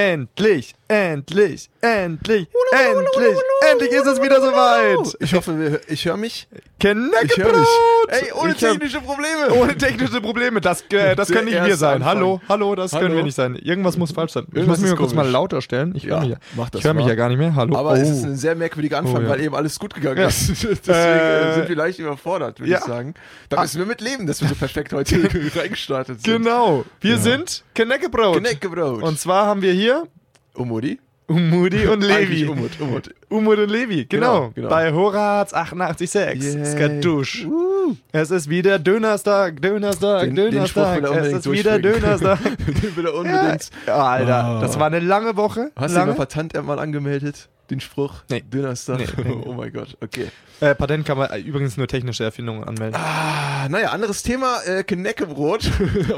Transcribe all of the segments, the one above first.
Endlich, endlich, endlich, endlich, endlich ist es wieder soweit. Ich hoffe, ich höre mich. Ich höre mich. Ey, ohne Ich technische Probleme. Ohne technische Probleme. Das, äh, das können nicht wir sein. Anfang. Hallo, hallo, das Hallo. können wir nicht sein. Irgendwas muss falsch sein. Ich Irgendwas muss mich kurz mal lauter stellen. Ich höre Ja, mich ja. mach das ich höre mich ja gar nicht mehr. Hallo. Aber oh. es ist ein sehr merkwürdiger Anfang, Oh, ja. weil eben alles gut gegangen Ja. ist. Deswegen Äh, äh, sind wir leicht überfordert, würde ich sagen. Da müssen wir mit leben, dass wir so perfekt heute reingestartet sind. Genau. Wir sind Knäckebrot. Knäckebrot. Und zwar haben wir hier Umudi? Umudi und Levi. Umut, Umut. Umut und Levi, genau. Genau, genau. Bei Horaz 886. Yay. Skatusch. Uh. Es ist wieder Dönerstag, Dönerstag, Den- den Dönerstag. er es ist wieder. Dönerstag. Den will er unbedingt. ja, Alter, Ah. das war eine lange Woche. Hast du lange. den Patent mal angemeldet? Den Spruch? Nee. Dönerstag? Nee. Oh mein Gott, okay. Äh, Patent kann man übrigens nur technische Erfindungen anmelden. Ah, naja, anderes Thema. Äh, Knäckebrot.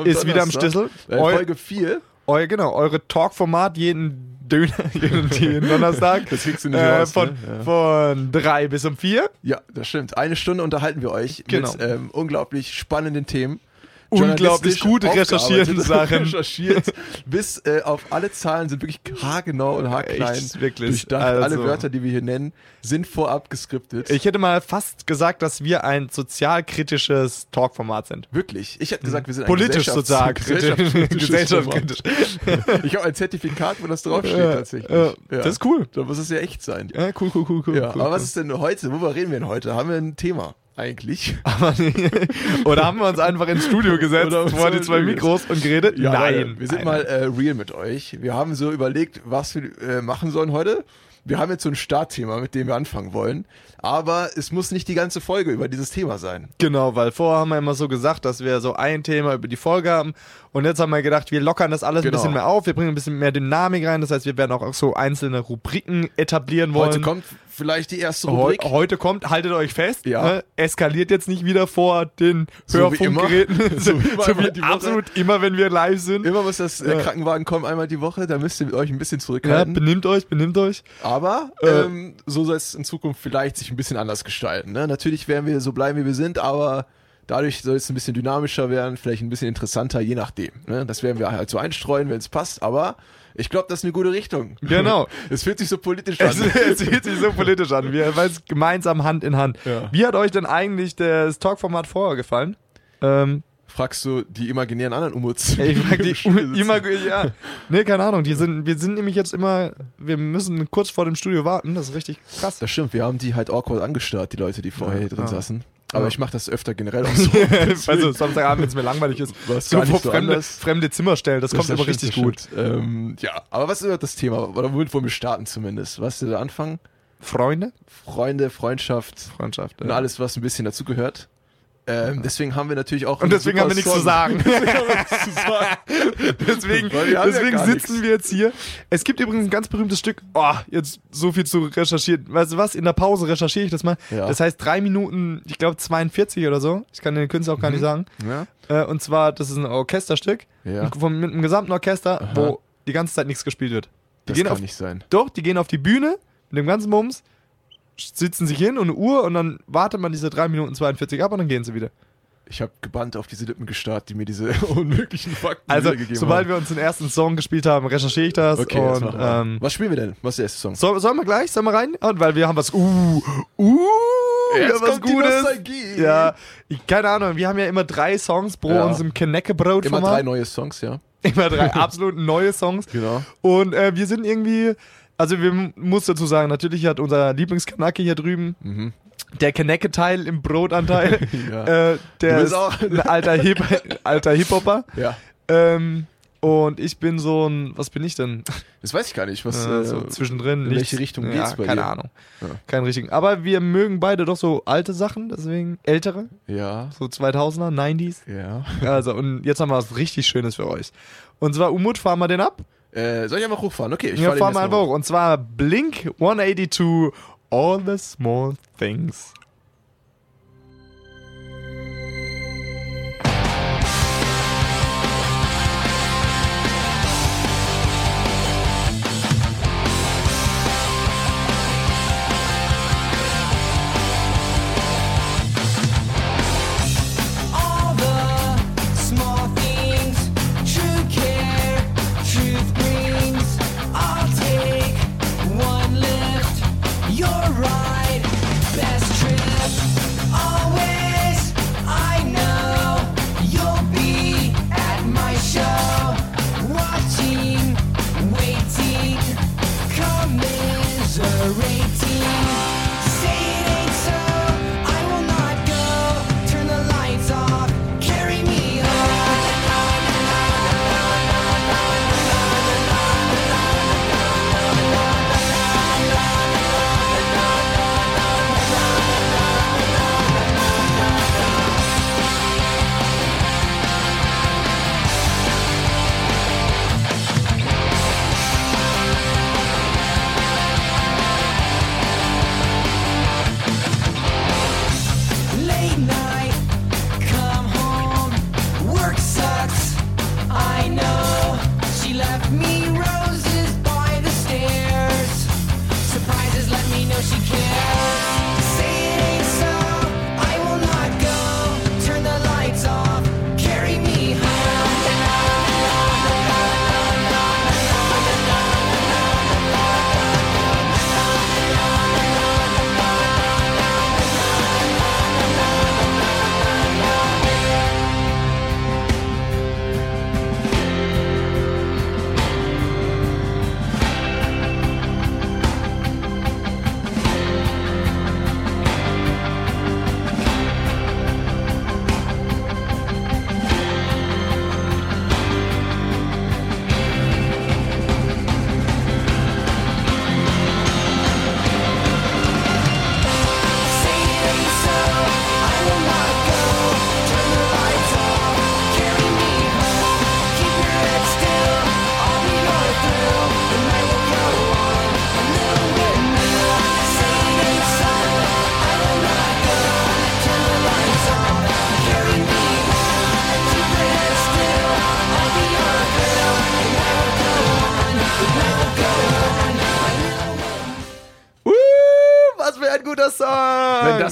ist wieder am. Stissel. Äh, Folge 4. eu, genau, eure Talkformat jeden Döner, jeden, jeden Donnerstag. Das kriegst du nicht äh, raus, von, ne? Ja. von drei bis um vier. Ja, das stimmt. Eine Stunde unterhalten wir euch Genau. mit ähm, unglaublich spannenden Themen. Unglaublich gut recherchierten Sachen. recherchiert, bis äh, auf alle Zahlen sind wirklich haargenau und haarklein Echt, wirklich. durchdacht. Also- Alle Wörter, die wir hier nennen, sind vorab geskriptet. Ich hätte mal fast gesagt, dass wir ein sozialkritisches Talkformat sind. Wirklich. Ich hätte gesagt, wir sind ein Politisch sozialkritisch. Gesellschaftskritisch. Ich habe ein Zertifikat, wo das draufsteht Ja, tatsächlich. ja, das ist cool. Da muss es ja echt sein. Ja, cool, cool, cool, cool. Ja, cool, aber cool. was ist denn heute? Worüber reden wir denn heute? Haben wir ein Thema eigentlich? Aber Oder haben wir uns einfach ins Studio gesetzt, vor die zwei Mikros und geredet? Ja, nein. Wir sind nein, mal äh, real mit euch. Wir haben so überlegt, was wir äh, machen sollen heute. Wir haben jetzt so ein Startthema, mit dem wir anfangen wollen. Aber es muss nicht die ganze Folge über dieses Thema sein. Genau, weil vorher haben wir immer so gesagt, dass wir so ein Thema über die Folge haben. Und jetzt haben wir gedacht, wir lockern das alles Genau. ein bisschen mehr auf. Wir bringen ein bisschen mehr Dynamik rein. Das heißt, wir werden auch so einzelne Rubriken etablieren wollen. Heute kommt vielleicht die erste Heu Rubrik. heute kommt, haltet euch fest, Ja. ne? eskaliert jetzt nicht wieder vor den So. Hörfunkgeräten. So wie immer so wie absolut immer, wenn wir live sind. Immer muss das äh, Ja. Krankenwagen kommen, einmal die Woche. Da müsst ihr euch ein bisschen Ja, zurückhalten. benimmt euch, benimmt euch. Aber Äh. ähm, so soll es in Zukunft vielleicht sich ein bisschen anders gestalten. Ne? Natürlich werden wir so bleiben, wie wir sind, aber dadurch soll es ein bisschen dynamischer werden, vielleicht ein bisschen interessanter, je nachdem. Ne? Das werden wir halt so einstreuen, wenn es passt. Aber ich glaube, das ist eine gute Richtung. Genau. Es fühlt sich so politisch an. Es, es fühlt sich so politisch an. Wir weil es gemeinsam Hand in Hand. Ja. Wie hat euch denn eigentlich das Talkformat vorher gefallen? Ähm, Fragst du die imaginären anderen Umuts? ich mag die im Studio sitzen? immer, ja. Nee, keine Ahnung. Die sind, wir sind nämlich jetzt immer, wir müssen kurz vor dem Studio warten. Das ist richtig krass. Das stimmt, wir haben die halt awkward angestarrt, die Leute, die vorher hier drin ja. saßen. Aber Ja. ich mache das öfter generell auch so. also Samstagabend, wenn es mir langweilig ist. Was So vor so fremde, fremde Zimmer stellen, das, kommt Das immer stimmt, richtig gut. Ähm, ja, aber was ist das Thema? Oder womit wollen wir starten zumindest? Was ist der Anfang? Freunde? Freunde, Freundschaft Freundschaft. und alles, was ein bisschen dazugehört. Ähm, deswegen haben wir natürlich auch. Und deswegen haben wir nichts super zu sagen. Song. Deswegen haben wir nichts zu sagen. deswegen wir ja deswegen gar sitzen nichts. wir jetzt hier. Es gibt übrigens ein ganz berühmtes Stück. Oh, jetzt so viel zu recherchieren. Weißt du was? In der Pause recherchiere ich das mal. Ja. Das heißt drei Minuten, ich glaube 42 oder so. Ich kann den Künstler auch gar nicht sagen. Ja? Äh, und zwar, das ist ein Orchesterstück. Ja. Vom, mit einem gesamten Orchester, wo die ganze Zeit nichts gespielt wird. Die Das gehen kann auf, nicht sein. Doch, die gehen auf die Bühne mit dem ganzen Bums, sitzen sich hin und eine Uhr und dann wartet man diese 3 Minuten 42 ab und dann gehen sie wieder. Ich habe gebannt auf diese Lippen gestarrt, die mir diese unmöglichen Fakten Also, sobald haben. wir uns den ersten Song gespielt haben, recherchiere ich das. Okay, das und, wir. ähm, Was spielen wir denn? Was ist der erste Song? soll, sollen wir gleich? Sollen wir rein? Und weil wir haben was. Uh, uh, Jetzt haben was Gutes. Ja, ich, keine Ahnung, wir haben ja immer drei Songs pro Ja. unserem Knäckebrot Immer drei neue Songs, ja. Immer drei absolut neue Songs. Genau. Und äh, wir sind irgendwie, also wir muss dazu sagen, natürlich hat unser Lieblingskanake hier drüben, Mhm. der Kanake-Teil im Brotanteil, Ja. äh, der ist auch- ein alter Hip alter Hip-Hopper. ja. Ähm, und ich bin so ein, was bin ich denn? Das weiß ich gar nicht. Was, Äh, äh, so zwischendrin. in nichts. welche Richtung ja, geht's bei keine dir? Ahnung. Ja. Keinen richtigen. Aber wir mögen beide doch so alte Sachen, deswegen ältere, ja. so 2000er, 90s. Ja. Also, und jetzt haben wir was richtig Schönes für euch. Und zwar Umut, fahren wir den ab. Äh, soll ich einfach hochfahren? Okay, ich Ja, fahr mal einfach hoch. Und zwar Blink 182, All the Small Things.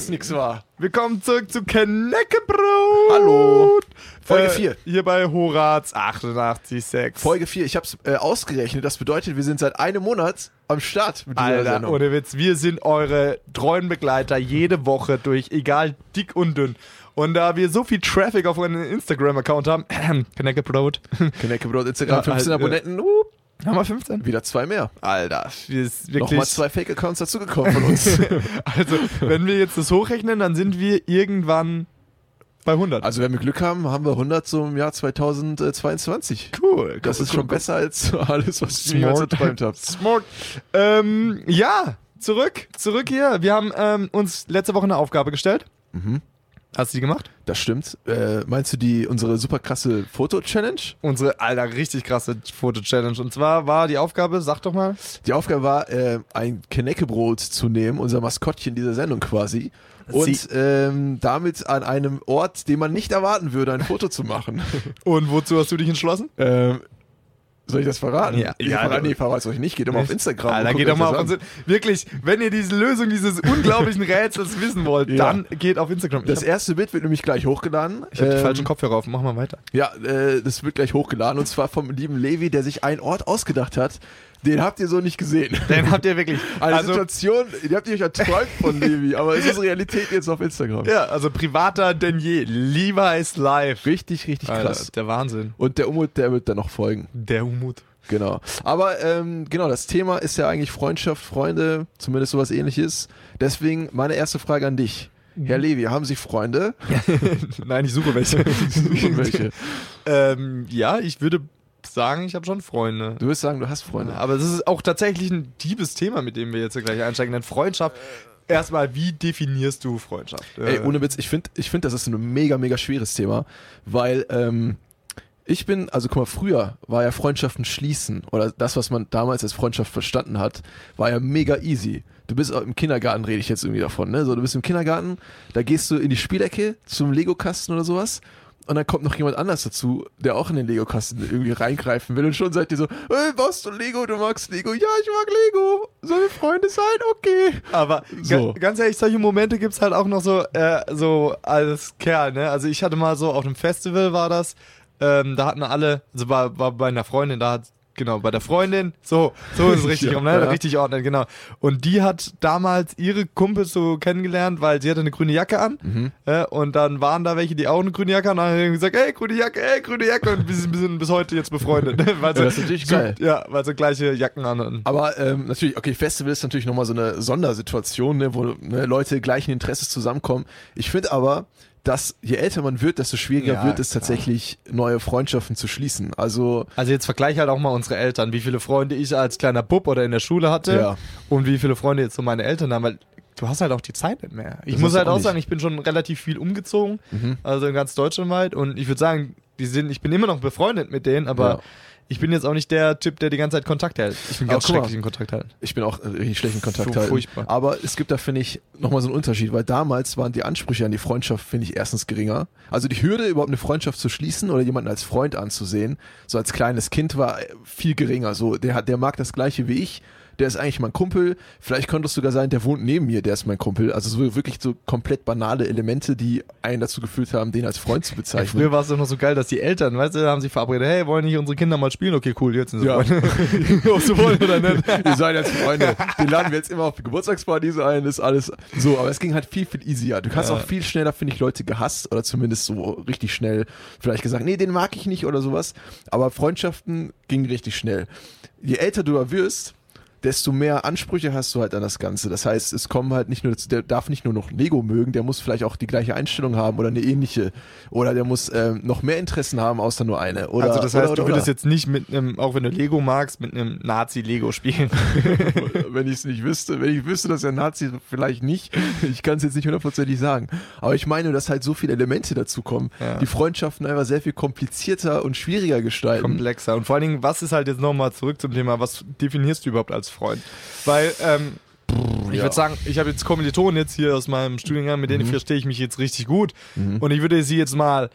Das nichts war. Willkommen zurück zu Kneckebrot! Hallo. Folge Äh, 4. Hier bei Horaz 88,6. Folge 4. Ich hab's äh, ausgerechnet. Das bedeutet, wir sind seit einem Monat am Start mit dieser Alter, Sendung. ohne Witz, wir sind eure treuen Begleiter jede Woche durch, egal dick und dünn. Und da wir so viel Traffic auf unseren Instagram-Account haben, Kneckebrot, Kneckebrot, Instagram, Ja, 15 halt, Abonnenten. Uh, haben wir 15? wieder zwei mehr. Alter, wir ist wirklich... Nochmal zwei Fake-Accounts dazugekommen von uns. Also, wenn wir jetzt das hochrechnen, dann sind wir irgendwann bei 100. also, wenn wir Glück haben, haben wir 100 so im Jahr 2022. cool. Das ist schon besser als alles, was ich mir Smart. erträumt habe. Smart. Ähm, ja, zurück, zurück hier. Wir haben ähm, uns letzte Woche eine Aufgabe gestellt. Mhm. Hast du die gemacht? Das stimmt. Äh, meinst du die unsere super krasse Foto-Challenge? Unsere, alter, richtig krasse Foto-Challenge. Und zwar war die Aufgabe, sag doch mal. Die Aufgabe war, äh, ein Kneckebrot zu nehmen, unser Maskottchen dieser Sendung quasi, und ähm, damit an einem Ort, den man nicht erwarten würde, ein Foto zu machen. Und wozu hast du dich entschlossen? ähm, soll ich das verraten? Ja. Ich Ja, verrate, nee, verrat's euch nicht. Geht doch mal auf Instagram. Alter, guckt geht doch mal auf unsere, Wirklich, wenn ihr diese Lösung dieses unglaublichen Rätsels wissen wollt, Ja. dann geht auf Instagram. Das ich erste Bild wird nämlich gleich hochgeladen. ich hab die Ähm, falschen Kopfhörer auf. Mach mal weiter. Ja, äh, das wird gleich hochgeladen und zwar vom lieben Levi, der sich einen Ort ausgedacht hat. Den habt ihr so nicht gesehen. Den habt ihr wirklich. Eine Also, Situation, die habt ihr euch erträumt von Levi, aber es ist Realität jetzt auf Instagram. ja, also privater denn je. Ist live. Richtig, richtig Alter, krass. der Wahnsinn. Und der Umut, der wird dann noch folgen. Der Humut. Genau. Aber ähm, genau, das Thema ist ja eigentlich Freundschaft, Freunde, zumindest sowas ähnliches. Deswegen meine erste Frage an dich. Herr Levi, haben Sie Freunde? Nein, ich suche welche. Und welche? ähm, ja, ich würde sagen, ich habe schon Freunde. Du wirst sagen, du hast Freunde. Aber es ist auch tatsächlich ein tiefes Thema, mit dem wir jetzt gleich einsteigen. Denn Freundschaft, erstmal, wie definierst du Freundschaft? Ey, Äh, ohne Witz, ich finde, ich find, das ist ein mega, mega schweres Thema, weil ähm, ich bin, also guck mal, früher war ja Freundschaften schließen oder das, was man damals als Freundschaft verstanden hat, war ja mega easy. Du bist auch im Kindergarten, rede ich jetzt irgendwie davon, ne? So, du bist im Kindergarten, da gehst du in die Spielecke zum Lego-Kasten oder sowas und dann kommt noch jemand anders dazu, der auch in den Lego-Kasten irgendwie reingreifen will und schon seid ihr so, hey, baust du Lego, du magst Lego, ja, ich mag Lego, sollen wir Freunde sein? Okay. Aber So. ga, ganz ehrlich, solche Momente gibt's halt auch noch so, äh, so als Kerl, ne? Also ich hatte mal so auf einem Festival war das, ähm, da hatten alle, also war, war bei einer Freundin, da hat, genau, bei der Freundin, so, so ist es richtig, Ja, rum, ne? ja. Richtig ordnen, genau. Und die hat damals ihre Kumpels so kennengelernt, weil sie hatte eine grüne Jacke an, Mhm. äh, und dann waren da welche, die auch eine grüne Jacke an, und dann haben gesagt, ey, grüne Jacke, ey, grüne Jacke, und wir sind, bis heute jetzt befreundet, ne? weil Ja, das ist natürlich geil. Ja, weil sie gleiche Jacken an hatten. Aber ähm, natürlich, okay, Festival ist natürlich nochmal so eine Sondersituation, ne, wo ne, Leute gleichen Interesses zusammenkommen. Ich finde aber, dass je älter man wird, desto schwieriger Ja, wird es klar. tatsächlich, neue Freundschaften zu schließen. Also, Also jetzt vergleich halt auch mal unsere Eltern, wie viele Freunde ich als kleiner Bub oder in der Schule hatte Ja. und wie viele Freunde jetzt so meine Eltern haben, weil du hast halt auch die Zeit nicht mehr. Ich Das muss halt auch auch sagen, ich bin schon relativ viel umgezogen, mhm. also in ganz Deutschland weit und ich würde sagen, die sind, ich bin immer noch befreundet mit denen, aber Ja. Ich bin jetzt auch nicht der Typ, der die ganze Zeit Kontakt hält. Ich bin Aber ganz mal. schrecklich in Kontakt halten. ich bin auch äh, richtig schlecht in Kontakt halten. furchtbar. Aber es gibt da, finde ich, nochmal so einen Unterschied, weil damals waren die Ansprüche an die Freundschaft, finde ich, erstens geringer. Also die Hürde, überhaupt eine Freundschaft zu schließen oder jemanden als Freund anzusehen, so als kleines Kind war viel geringer. So, der hat, der mag das Gleiche wie ich. Der ist eigentlich mein Kumpel. Vielleicht könnte es sogar sein, der wohnt neben mir, der ist mein Kumpel. Also so wirklich so komplett banale Elemente, die einen dazu geführt haben, den als Freund zu bezeichnen. früher war es doch noch so geil, dass die Eltern, weißt du, haben sich verabredet, hey, wollen nicht unsere Kinder mal spielen? Okay, cool, jetzt sind sie Ja. Freunde. Ob sie wollen oder nicht. Wir seien jetzt Freunde. Den laden wir jetzt immer auf die Geburtstagspartys ein, ist alles so. Aber es ging halt viel, viel easier. Du hast Ja. auch viel schneller, finde ich, Leute gehasst oder zumindest so richtig schnell vielleicht gesagt, nee, den mag ich nicht oder sowas. Aber Freundschaften gingen richtig schnell. Je älter du da wirst, desto mehr Ansprüche hast du halt an das Ganze. Das heißt, es kommen halt nicht nur, der darf nicht nur noch Lego mögen, der muss vielleicht auch die gleiche Einstellung haben oder eine ähnliche. Oder der muss ähm, noch mehr Interessen haben, außer nur eine. Oder, also das heißt, oder, du würdest jetzt nicht mit einem, auch wenn du Lego magst, mit einem Nazi-Lego spielen. wenn ich es nicht wüsste, wenn ich wüsste, dass er Nazi vielleicht nicht. Ich kann es jetzt nicht hundertprozentig sagen. Aber ich meine, dass halt so viele Elemente dazu kommen, Ja. die Freundschaften einfach sehr viel komplizierter und schwieriger gestalten. komplexer. Und vor allen Dingen, was ist halt jetzt nochmal zurück zum Thema, was definierst du überhaupt als Freund? Weil, ähm, ich ja. würde sagen, ich habe jetzt Kommilitonen jetzt hier aus meinem Studiengang, mit denen Mhm. verstehe ich mich jetzt richtig gut. Mhm. Und ich würde sie jetzt mal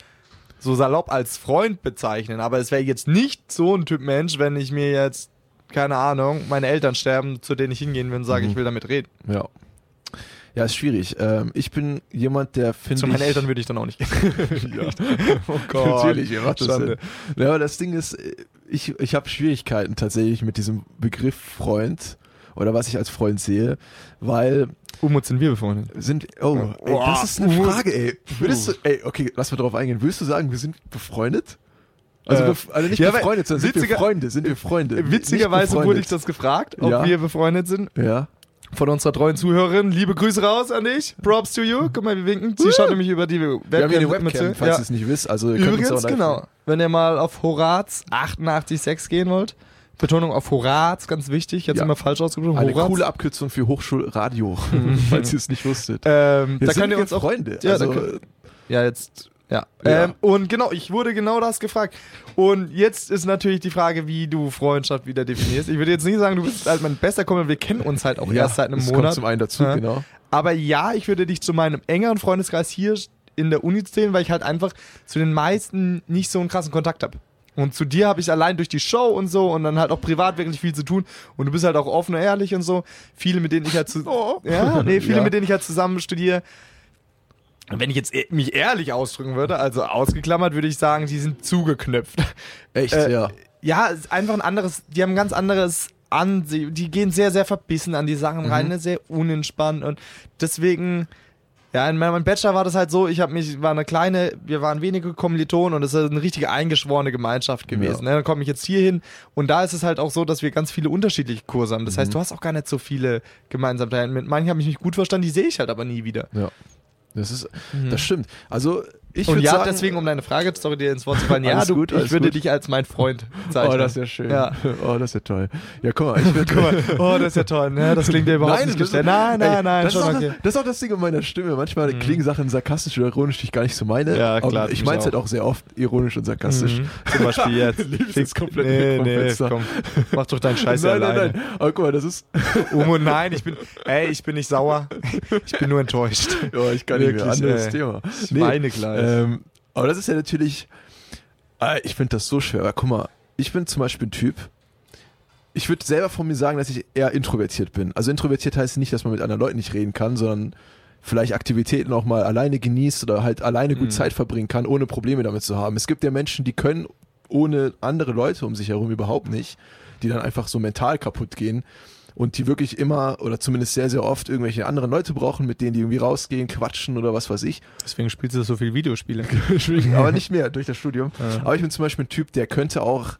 so salopp als Freund bezeichnen. Aber es wäre jetzt nicht so ein Typ Mensch, wenn ich mir jetzt, keine Ahnung, meine Eltern sterben, zu denen ich hingehen will und sage, Mhm. ich will damit reden. Ja. Ja, ist schwierig. Ähm, ich bin jemand, der finde Zu meinen Eltern würde ich dann auch nicht gehen. ja. oh Natürlich, ihr macht das. Ja, aber das Ding ist, ich, ich habe Schwierigkeiten tatsächlich mit diesem Begriff Freund oder was ich als Freund sehe, weil Umut sind wir befreundet. sind, oh, ey, das ist eine. Frage, ey. Würdest du, ey, okay, lass mal drauf eingehen. Würdest du sagen, wir sind befreundet? Also, Äh, also nicht ja, befreundet, sondern sind wir Freunde, sind wir Freunde. Witzigerweise wurde ich das gefragt, ob Ja. wir befreundet sind. Ja. Von unserer treuen Zuhörerin. Liebe Grüße raus an dich. Props to you. Guck mal, wir winken. Sie schaut nämlich über die Webcam. Wir haben hier eine Webcam, falls Ja. ihr es nicht wisst. Also, ihr Übrigens, genau. Wenn ihr mal auf Horaz 886 gehen wollt. Betonung auf Horaz, ganz wichtig. Jetzt Ja. immer falsch ausgedrückt. Eine Horaz. coole Abkürzung für Hochschulradio, falls ihr es nicht wusstet. Ähm, da könnt ihr wir uns auch. Freunde. Ja, also, Ja, jetzt. Ja. Ja. Ähm, und genau, ich wurde genau das gefragt. Und jetzt ist natürlich die Frage, wie du Freundschaft wieder definierst. Ich würde jetzt nicht sagen, du bist halt mein bester Kumpel, wir kennen uns halt auch ja, erst seit einem das Monat. kommt zum einen dazu, Ja. genau. Aber ja, ich würde dich zu meinem engeren Freundeskreis hier in der Uni zählen, weil ich halt einfach zu den meisten nicht so einen krassen Kontakt habe. Und zu dir habe ich allein durch die Show und so und dann halt auch privat wirklich viel zu tun. Und du bist halt auch offen und ehrlich und so. Viele, mit denen ich halt zu Oh. ja, nee, viele, Ja. mit denen ich halt zusammen studiere. Wenn ich jetzt e- mich ehrlich ausdrücken würde, also ausgeklammert, würde ich sagen, die sind zugeknüpft. Echt, Äh, ja. Ja, ist einfach ein anderes, die haben ein ganz anderes Ansehen. Die gehen sehr, sehr verbissen an die Sachen rein, ne? sehr unentspannt und deswegen, ja, in meinem Bachelor war das halt so, ich habe mich, war eine kleine, wir waren wenige Kommilitonen und es ist eine richtige eingeschworene Gemeinschaft gewesen. Ja. Ne? Dann komme ich jetzt hier hin und da ist es halt auch so, dass wir ganz viele unterschiedliche Kurse haben. Das Mhm. heißt, du hast auch gar nicht so viele Gemeinsamkeiten. Mit manchen habe ich mich gut verstanden, die sehe ich halt aber nie wieder. Ja. Das ist, das stimmt. Also, ich Und ja, sagen, deswegen, um deine Frage, sorry, dir ins Wort zu fallen, ja, du, gut, ich würde gut. dich als mein Freund bezeichnen. Oh, das ist ja schön. Ja. Oh, das ist ja toll. Ja, guck mal, ich würde. Guck mal, oh, das ist ja toll, ne? Das klingt ja überhaupt nicht das- gestellt. Nein, nein, ey, nein, das, ist auch okay. das, das ist auch das Ding in meiner Stimme. Manchmal klingen Sachen sarkastisch oder ironisch, die ich gar nicht so meine. Ja, klar, ich meine es halt auch sehr oft ironisch und sarkastisch. Mhm. Zum Beispiel jetzt. Liebst es komplett nee, nee, komm. Mach doch deinen Scheiß nein, alleine. nein, nein. Aber guck mal, das ist. Umo, nein, ich bin, ey, ich bin nicht sauer. Ich bin nur enttäuscht. Ja, ich kann nicht mehr. Anderes. Thema. Schweine gleich. Ähm, aber das ist ja natürlich. äh, Ich finde das so schwer. Aber guck mal, ich bin zum Beispiel ein Typ. Ich würde selber von mir sagen, dass ich eher introvertiert bin. Also introvertiert heißt nicht, dass man mit anderen Leuten nicht reden kann, sondern vielleicht Aktivitäten auch mal alleine genießt oder halt alleine gut Mhm. Zeit verbringen kann, ohne Probleme damit zu haben. Es gibt ja Menschen, die können ohne andere Leute um sich herum überhaupt nicht, die dann einfach so mental kaputt gehen und die wirklich immer oder zumindest sehr, sehr oft irgendwelche anderen Leute brauchen, mit denen die irgendwie rausgehen, quatschen oder was weiß ich. Deswegen spielst du so viel Videospiele. aber nicht mehr durch das Studium. Ja. Aber ich bin zum Beispiel ein Typ, der könnte auch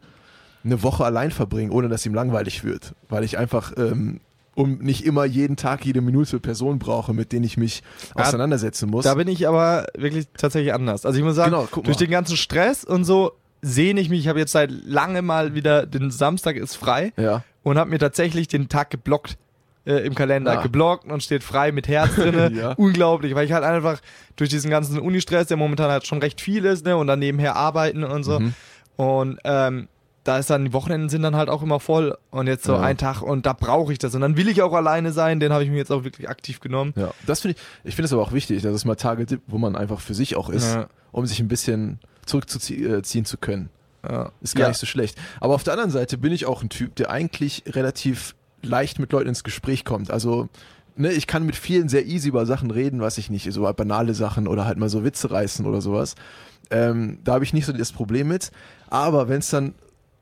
eine Woche allein verbringen, ohne dass ihm langweilig wird. Weil ich einfach, ähm, um nicht immer jeden Tag, jede Minute Personen brauche, mit denen ich mich auseinandersetzen muss. Da bin ich aber wirklich tatsächlich anders. Also ich muss sagen, Genau, durch den ganzen Stress und so sehne ich mich. Ich habe jetzt seit lange mal wieder, den Samstag ist frei ja. Und habe mir tatsächlich den Tag geblockt. Äh, im Kalender Ah. geblockt und steht frei mit Herz drinne. Ja. Unglaublich, weil ich halt einfach durch diesen ganzen Unistress, der momentan halt schon recht viel ist, ne, und dann nebenher arbeiten und so. Mhm. Und ähm, da ist dann, die Wochenenden sind dann halt auch immer voll und jetzt so Ja. ein Tag und da brauche ich das. Und dann will ich auch alleine sein, den habe ich mir jetzt auch wirklich aktiv genommen. Ja, das finde ich, ich finde es aber auch wichtig, dass es mal Tage gibt, wo man einfach für sich auch ist, Ja. um sich ein bisschen zurückzuziehen zu können. Ja. Ist gar Ja. nicht so schlecht. Aber auf der anderen Seite bin ich auch ein Typ, der eigentlich relativ leicht mit Leuten ins Gespräch kommt. Also, ne, ich kann mit vielen sehr easy über Sachen reden, was ich nicht, so banale Sachen oder halt mal so Witze reißen oder sowas. Ähm, da habe ich nicht so das Problem mit. Aber wenn es dann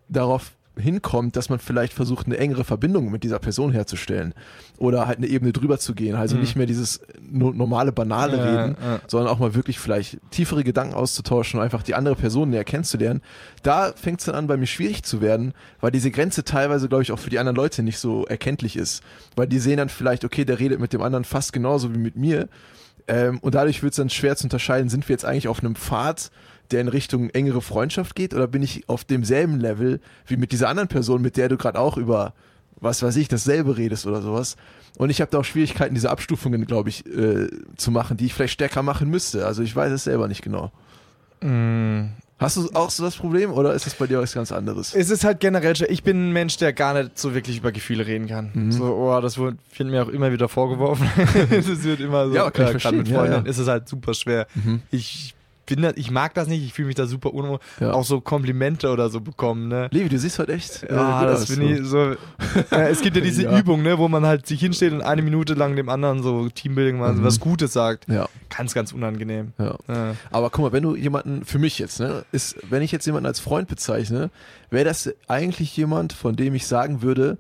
darauf hinkommt, dass man vielleicht versucht, eine engere Verbindung mit dieser Person herzustellen oder halt eine Ebene drüber zu gehen, also Mhm. nicht mehr dieses no normale, banale Ja, Reden, ja. sondern auch mal wirklich vielleicht tiefere Gedanken auszutauschen und einfach die andere Person näher kennenzulernen. Da fängt es dann an, bei mir schwierig zu werden, weil diese Grenze teilweise, glaube ich, auch für die anderen Leute nicht so erkenntlich ist. Weil die sehen dann vielleicht, okay, der redet mit dem anderen fast genauso wie mit mir. Ähm, und dadurch wird es dann schwer zu unterscheiden, sind wir jetzt eigentlich auf einem Pfad, der in Richtung engere Freundschaft geht, oder bin ich auf demselben Level wie mit dieser anderen Person, mit der du gerade auch über, was weiß ich, dasselbe redest oder sowas. Und ich habe da auch Schwierigkeiten, diese Abstufungen, glaube ich, äh, zu machen, die ich vielleicht stärker machen müsste. Also ich weiß es selber nicht genau. Mm. Hast du auch so das Problem oder ist es bei dir was ganz anderes? Es ist halt generell, schon- ich bin ein Mensch, der gar nicht so wirklich über Gefühle reden kann. Mhm. So, oh, das wird, wird mir auch immer wieder vorgeworfen. es wird immer so, Ja, kann ich gerade verstehen, mit ja, Freunden ja. ist es halt super schwer. Mhm. Ich bin da, ich mag das nicht, ich fühle mich da super unwohl. Ja. Auch so Komplimente oder so bekommen, ne? Levi, du siehst heute echt. äh, Ja, gut das finde ich so. äh, es gibt ja diese Ja. Übung, ne, wo man halt sich hinsteht und eine Minute lang dem anderen so Teambuilding mal Mhm. was Gutes sagt. Ja, Ganz, ganz unangenehm. ja. Ja. Aber guck mal, wenn du jemanden, für mich jetzt, ne, ist, wenn ich jetzt jemanden als Freund bezeichne, wäre das eigentlich jemand, von dem ich sagen würde,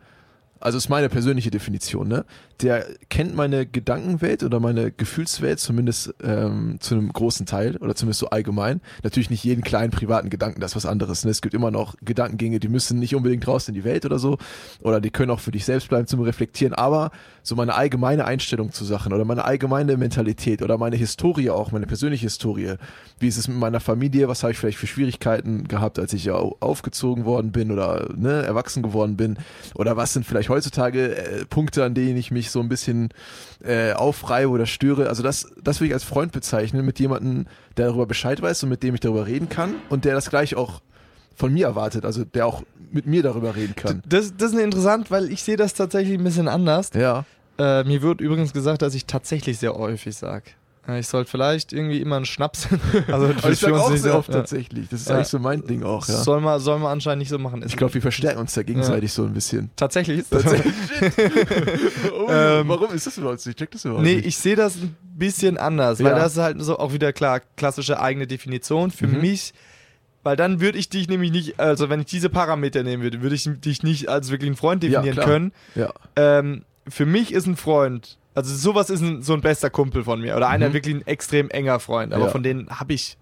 also ist meine persönliche Definition, ne? Der kennt meine Gedankenwelt oder meine Gefühlswelt zumindest ähm, zu einem großen Teil oder zumindest so allgemein. Natürlich nicht jeden kleinen privaten Gedanken, das ist was anderes. Ne? Es gibt immer noch Gedankengänge, die müssen nicht unbedingt raus in die Welt oder so oder die können auch für dich selbst bleiben zum Reflektieren. Aber so meine allgemeine Einstellung zu Sachen oder meine allgemeine Mentalität oder meine Historie auch, meine persönliche Historie. Wie ist es mit meiner Familie? Was habe ich vielleicht für Schwierigkeiten gehabt, als ich au- aufgezogen worden bin oder ne, erwachsen geworden bin? Oder was sind vielleicht heutzutage äh, Punkte, an denen ich mich so ein bisschen äh, aufreibe oder störe? Also das, das würde ich als Freund bezeichnen, mit jemandem, der darüber Bescheid weiß und mit dem ich darüber reden kann und der das gleich auch von mir erwartet, also der auch mit mir darüber reden kann. Das, das ist interessant, weil ich sehe das tatsächlich ein bisschen anders. Ja, Äh, mir wird übrigens gesagt, dass ich tatsächlich sehr häufig sage. Ich sollte vielleicht irgendwie immer einen Schnaps. also aber ich sage auch sehr oft ja. tatsächlich. Das ist Ja. eigentlich so mein Ding auch. Ja. Soll, man, soll man anscheinend nicht so machen. Ich glaube, wir verstärken uns da gegenseitig so ein bisschen. tatsächlich ist das. Tatsächlich. oh, Ähm, warum ist das überhaupt so? Ich check das überhaupt Nee, nicht. ich sehe das ein bisschen anders, weil Ja. das ist halt so auch wieder klar klassische eigene Definition für Mhm. mich. Weil dann würde ich dich nämlich nicht, also wenn ich diese Parameter nehmen würde, würde ich dich nicht als wirklich einen Freund Ja, definieren klar. können. Ja. Ähm, für mich ist ein Freund, also sowas ist ein, so ein bester Kumpel von mir oder einer Mhm. wirklich ein extrem enger Freund, aber Ja. von denen habe ich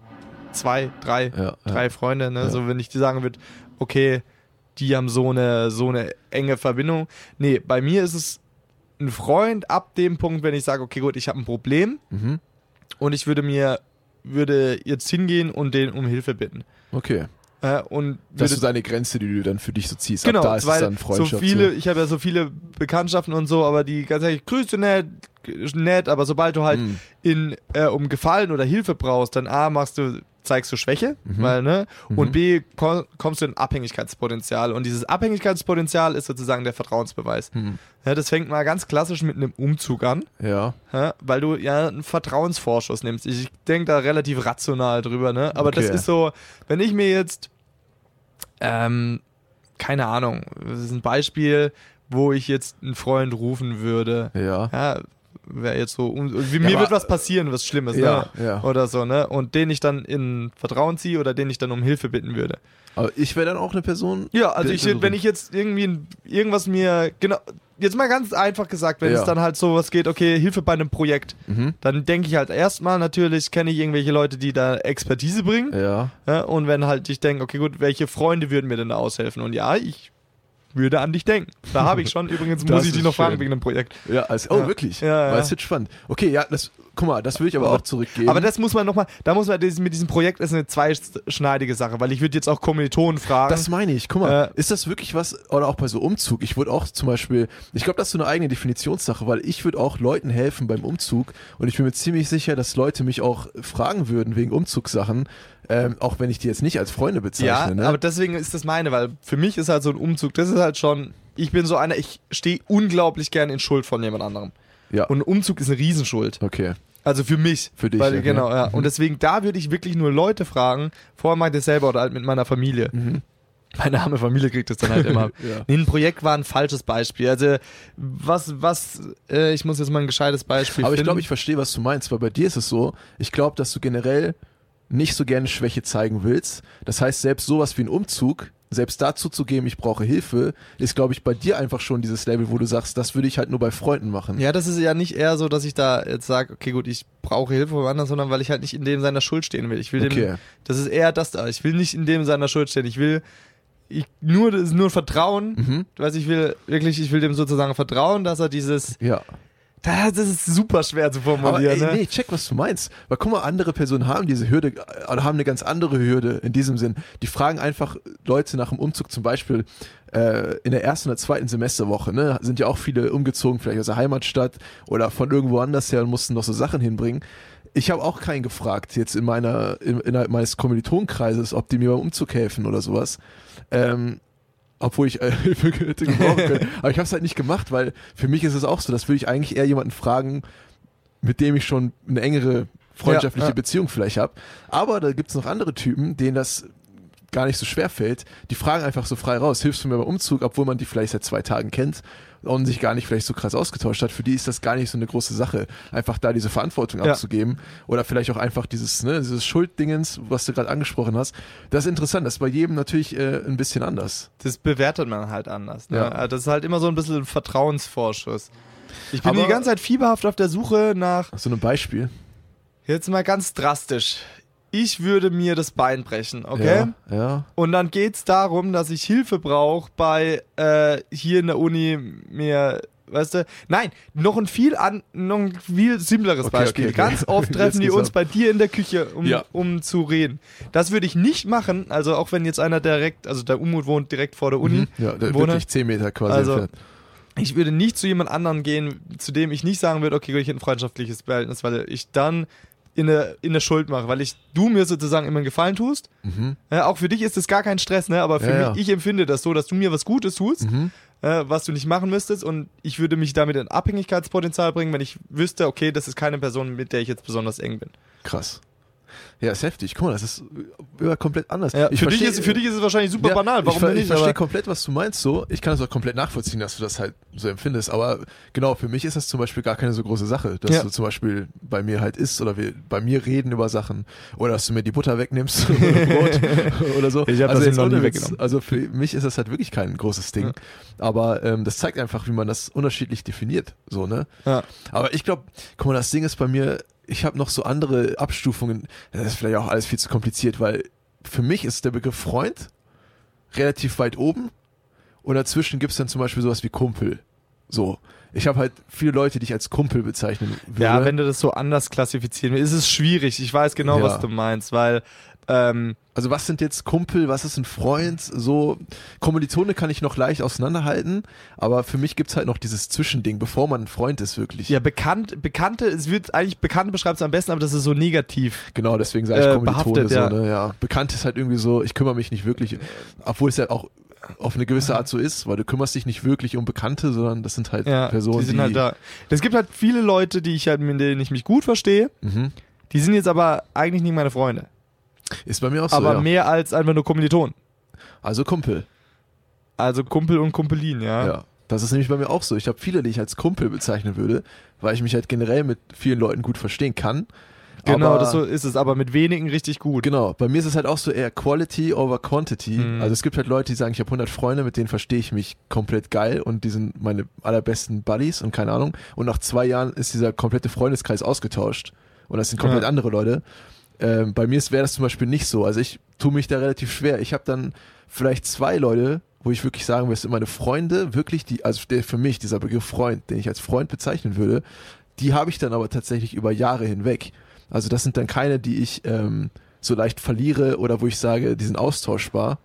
zwei, drei, Ja, drei ja. Freunde, ne? So wenn ich dir sagen würde, okay, die haben so eine, so eine enge Verbindung. Nee, bei mir ist es ein Freund ab dem Punkt, wenn ich sage, okay, gut, ich habe ein Problem Mhm. und ich würde mir, würde jetzt hingehen und den um Hilfe bitten. Okay. Äh, und Das ist deine Grenze, die du dann für dich so ziehst. Genau, Ab da ist es dann Freundschaft. so viele, ich habe ja so viele Bekanntschaften und so, aber die ganz ehrlich, grüße nett, nett, aber sobald du halt Mhm. in äh, um Gefallen oder Hilfe brauchst, dann A machst du zeigst du Schwäche, Mhm. weil ne Mhm. und B ko kommst du in Abhängigkeitspotenzial und dieses Abhängigkeitspotenzial ist sozusagen der Vertrauensbeweis. Mhm. Ja, das fängt mal ganz klassisch mit einem Umzug an, Ja. ja, weil du ja einen Vertrauensvorschuss nimmst. Ich denke da relativ rational drüber, ne? Aber das Okay. ist so, wenn ich mir jetzt ähm, keine Ahnung, das ist ein Beispiel, wo ich jetzt einen Freund rufen würde. Ja. Ja, wäre jetzt so, wie, mir aber- wird was passieren, was Schlimmes, Ja, ne? ja. Oder so, ne? Und den ich dann in Vertrauen ziehe oder den ich dann um Hilfe bitten würde. Aber ich wäre dann auch eine Person. Ja, also ich, wenn ich jetzt irgendwie irgendwas mir, genau, jetzt mal ganz einfach gesagt, wenn Ja. es dann halt sowas geht, okay, Hilfe bei einem Projekt, Mhm. dann denke ich halt erstmal natürlich, kenne ich irgendwelche Leute, die da Expertise bringen. Ja. Ja, und wenn halt ich denke, okay, gut, welche Freunde würden mir denn da aushelfen? Und ja, ich würde an dich denken. Da habe ich schon, übrigens muss ich dich noch fragen schön. wegen dem Projekt. Ja, also, oh, Ja. wirklich? Ja, ja. Es wird spannend. Okay, ja, das, guck mal, das würde ich aber Oh. auch zurückgeben. Aber das muss man nochmal, da muss man, mit diesem Projekt ist eine zweischneidige Sache, weil ich würde jetzt auch Kommilitonen fragen. Das meine ich. Guck mal, Äh, ist das wirklich was, oder auch bei so Umzug? Ich würde auch zum Beispiel, ich glaube, das ist so eine eigene Definitionssache, weil ich würde auch Leuten helfen beim Umzug und ich bin mir ziemlich sicher, dass Leute mich auch fragen würden wegen Umzugssachen, ähm, auch wenn ich die jetzt nicht als Freunde bezeichne. ja, ne? aber deswegen ist das meine, weil für mich ist halt so ein Umzug, das ist halt schon, ich bin so einer, ich stehe unglaublich gern in Schuld von jemand anderem. ja, Und ein Umzug ist eine Riesenschuld. okay. Also für mich. Für dich, Weil, okay. Genau, ja. Mhm. Und deswegen, da würde ich wirklich nur Leute fragen, vorher mache ich selber oder halt mit meiner Familie. Mhm. Meine arme Familie kriegt das dann halt immer. Ja. Nee, ein Projekt war ein falsches Beispiel. Also, was, was, äh, ich muss jetzt mal ein gescheites Beispiel Aber ich finden. glaube, ich verstehe, was du meinst, weil bei dir ist es so, ich glaube, dass du generell nicht so gerne Schwäche zeigen willst. Das heißt, selbst sowas wie ein Umzug, selbst dazu zu geben, ich brauche Hilfe, ist, glaube ich, bei dir einfach schon dieses Level, wo du sagst, das würde ich halt nur bei Freunden machen. Ja, das ist ja nicht eher so, dass ich da jetzt sage, okay, gut, ich brauche Hilfe vom anderen, sondern weil ich halt nicht in dem seiner Schuld stehen will. Ich will Okay. dem, das ist eher das da. Ich will nicht in dem seiner Schuld stehen. Ich will ich, nur, das ist nur Vertrauen. Mhm. Du weißt, ich will wirklich, ich will dem sozusagen vertrauen, dass er dieses, Ja. Das ist super schwer zu Aber formulieren, ey, ne? nee, check, was du meinst. Weil guck mal, andere Personen haben diese Hürde, äh, oder haben eine ganz andere Hürde in diesem Sinn. Die fragen einfach Leute nach dem Umzug zum Beispiel äh, in der ersten oder zweiten Semesterwoche, ne, sind ja auch viele umgezogen, vielleicht aus der Heimatstadt oder von irgendwo anders her und mussten noch so Sachen hinbringen. Ich habe auch keinen gefragt, jetzt in meiner, in, innerhalb meines Kommilitonenkreises, ob die mir beim Umzug helfen oder sowas. Ähm, obwohl ich äh, Hilfe hätte gebrauchen können. Aber ich habe es halt nicht gemacht, weil für mich ist es auch so, das würde ich eigentlich eher jemanden fragen, mit dem ich schon eine engere freundschaftliche Ja, ja. Beziehung vielleicht habe. Aber da gibt es noch andere Typen, denen das gar nicht so schwer fällt. Die fragen einfach so frei raus, hilfst du mir beim Umzug, obwohl man die vielleicht seit zwei Tagen kennt und sich gar nicht vielleicht so krass ausgetauscht hat. Für die ist das gar nicht so eine große Sache, einfach da diese Verantwortung Ja. abzugeben oder vielleicht auch einfach dieses, ne, dieses Schulddingens, was du gerade angesprochen hast. Das ist interessant, das ist bei jedem natürlich äh, ein bisschen anders. Das bewertet man halt anders. Ne? Ja. Das ist halt immer so ein bisschen ein Vertrauensvorschuss. Ich bin Aber- die ganze Zeit fieberhaft auf der Suche nach, So ein Beispiel. jetzt mal ganz drastisch, ich würde mir das Bein brechen, okay? Ja, ja. Und dann geht's darum, dass ich Hilfe brauche bei äh, hier in der Uni mir, weißt du, nein, noch ein viel an, noch ein viel simpleres Okay, Beispiel. okay, okay. Ganz oft treffen die uns bei dir in der Küche, um, Ja. um zu reden. Das würde ich nicht machen, also auch wenn jetzt einer direkt, also der Umut wohnt direkt vor der Uni. Mhm. Ja, der, Wohne. wirklich 10 Meter quasi Also, entfernt. Ich würde nicht zu jemand anderen gehen, zu dem ich nicht sagen würde, okay, ich hätte ein freundschaftliches Verhältnis, weil ich dann in eine, in eine Schuld mache, weil ich du mir sozusagen immer einen Gefallen tust. Mhm. Ja, auch für dich ist das gar kein Stress, ne? aber für Ja, mich, ich empfinde das so, dass du mir was Gutes tust, Mhm. äh, was du nicht machen müsstest und ich würde mich damit in Abhängigkeitspotenzial bringen, wenn ich wüsste, okay, das ist keine Person, mit der ich jetzt besonders eng bin. Krass. Ja, ist heftig. Guck mal, das ist über komplett anders. Ja, für, dich versteh- ist, für dich ist es wahrscheinlich super Ja, banal, warum ich, ver- ich verstehe komplett, was du meinst so. Ich kann es auch komplett nachvollziehen, dass du das halt so empfindest. Aber genau, für mich ist das zum Beispiel gar keine so große Sache, dass Ja. du zum Beispiel bei mir halt isst oder wir bei mir reden über Sachen oder dass du mir die Butter wegnimmst oder Brot oder so. Ich hab also das noch nie weggenommen. Also für mich ist das halt wirklich kein großes Ding. Aber ähm, das zeigt einfach, wie man das unterschiedlich definiert. So, ne? ja. Aber ich glaube, guck mal, das Ding ist bei mir, ich habe noch so andere Abstufungen. Das ist vielleicht auch alles viel zu kompliziert, weil für mich ist der Begriff Freund relativ weit oben und dazwischen gibt es dann zum Beispiel sowas wie Kumpel. So. Ich habe halt viele Leute, die ich als Kumpel bezeichnen würde. ja, wenn du das so anders klassifizieren willst, ist es schwierig. Ich weiß genau, Ja. was du meinst, weil ähm, also was sind jetzt Kumpel, was ist ein Freund? So, Kommilitone kann ich noch leicht auseinanderhalten, aber für mich gibt's halt noch dieses Zwischending, bevor man ein Freund ist wirklich. ja, bekannt, Bekannte, es wird eigentlich Bekannte beschreibt es am besten, aber das ist so negativ. Genau, deswegen sage ich Äh, Kommilitone behaftet, so, ja. ne? Ja. Bekannt ist halt irgendwie so, ich kümmere mich nicht wirklich, obwohl es ja auch auf eine gewisse Art so ist, weil du kümmerst dich nicht wirklich um Bekannte, sondern das sind halt Ja, Personen, die sind halt da. Es gibt halt viele Leute, die ich halt, mit denen ich mich gut verstehe. Mhm. Die sind jetzt aber eigentlich nicht meine Freunde. Ist bei mir auch so, aber ja. mehr als einfach nur Kommilitonen. Also Kumpel, Also Kumpel und Kumpelin, ja. ja. Das ist nämlich bei mir auch so. Ich habe viele, die ich als Kumpel bezeichnen würde, weil ich mich halt generell mit vielen Leuten gut verstehen kann. Genau, aber, das so ist es, aber mit wenigen richtig gut. Genau, bei mir ist es halt auch so eher Quality over Quantity. Mhm. Also es gibt halt Leute, die sagen, ich habe 100 Freunde, mit denen verstehe ich mich komplett geil und die sind meine allerbesten Buddies und keine Ahnung. Und nach zwei Jahren ist dieser komplette Freundeskreis ausgetauscht und das sind komplett Ja. andere Leute. Ähm, bei mir wäre das zum Beispiel nicht so. Also ich tue mich da relativ schwer. Ich habe dann vielleicht zwei Leute, wo ich wirklich sagen würde, sind meine Freunde, wirklich die, also der, für mich dieser Begriff Freund, den ich als Freund bezeichnen würde, die habe ich dann aber tatsächlich über Jahre hinweg. Also das sind dann keine, die ich ähm, so leicht verliere oder wo ich sage, die sind austauschbar,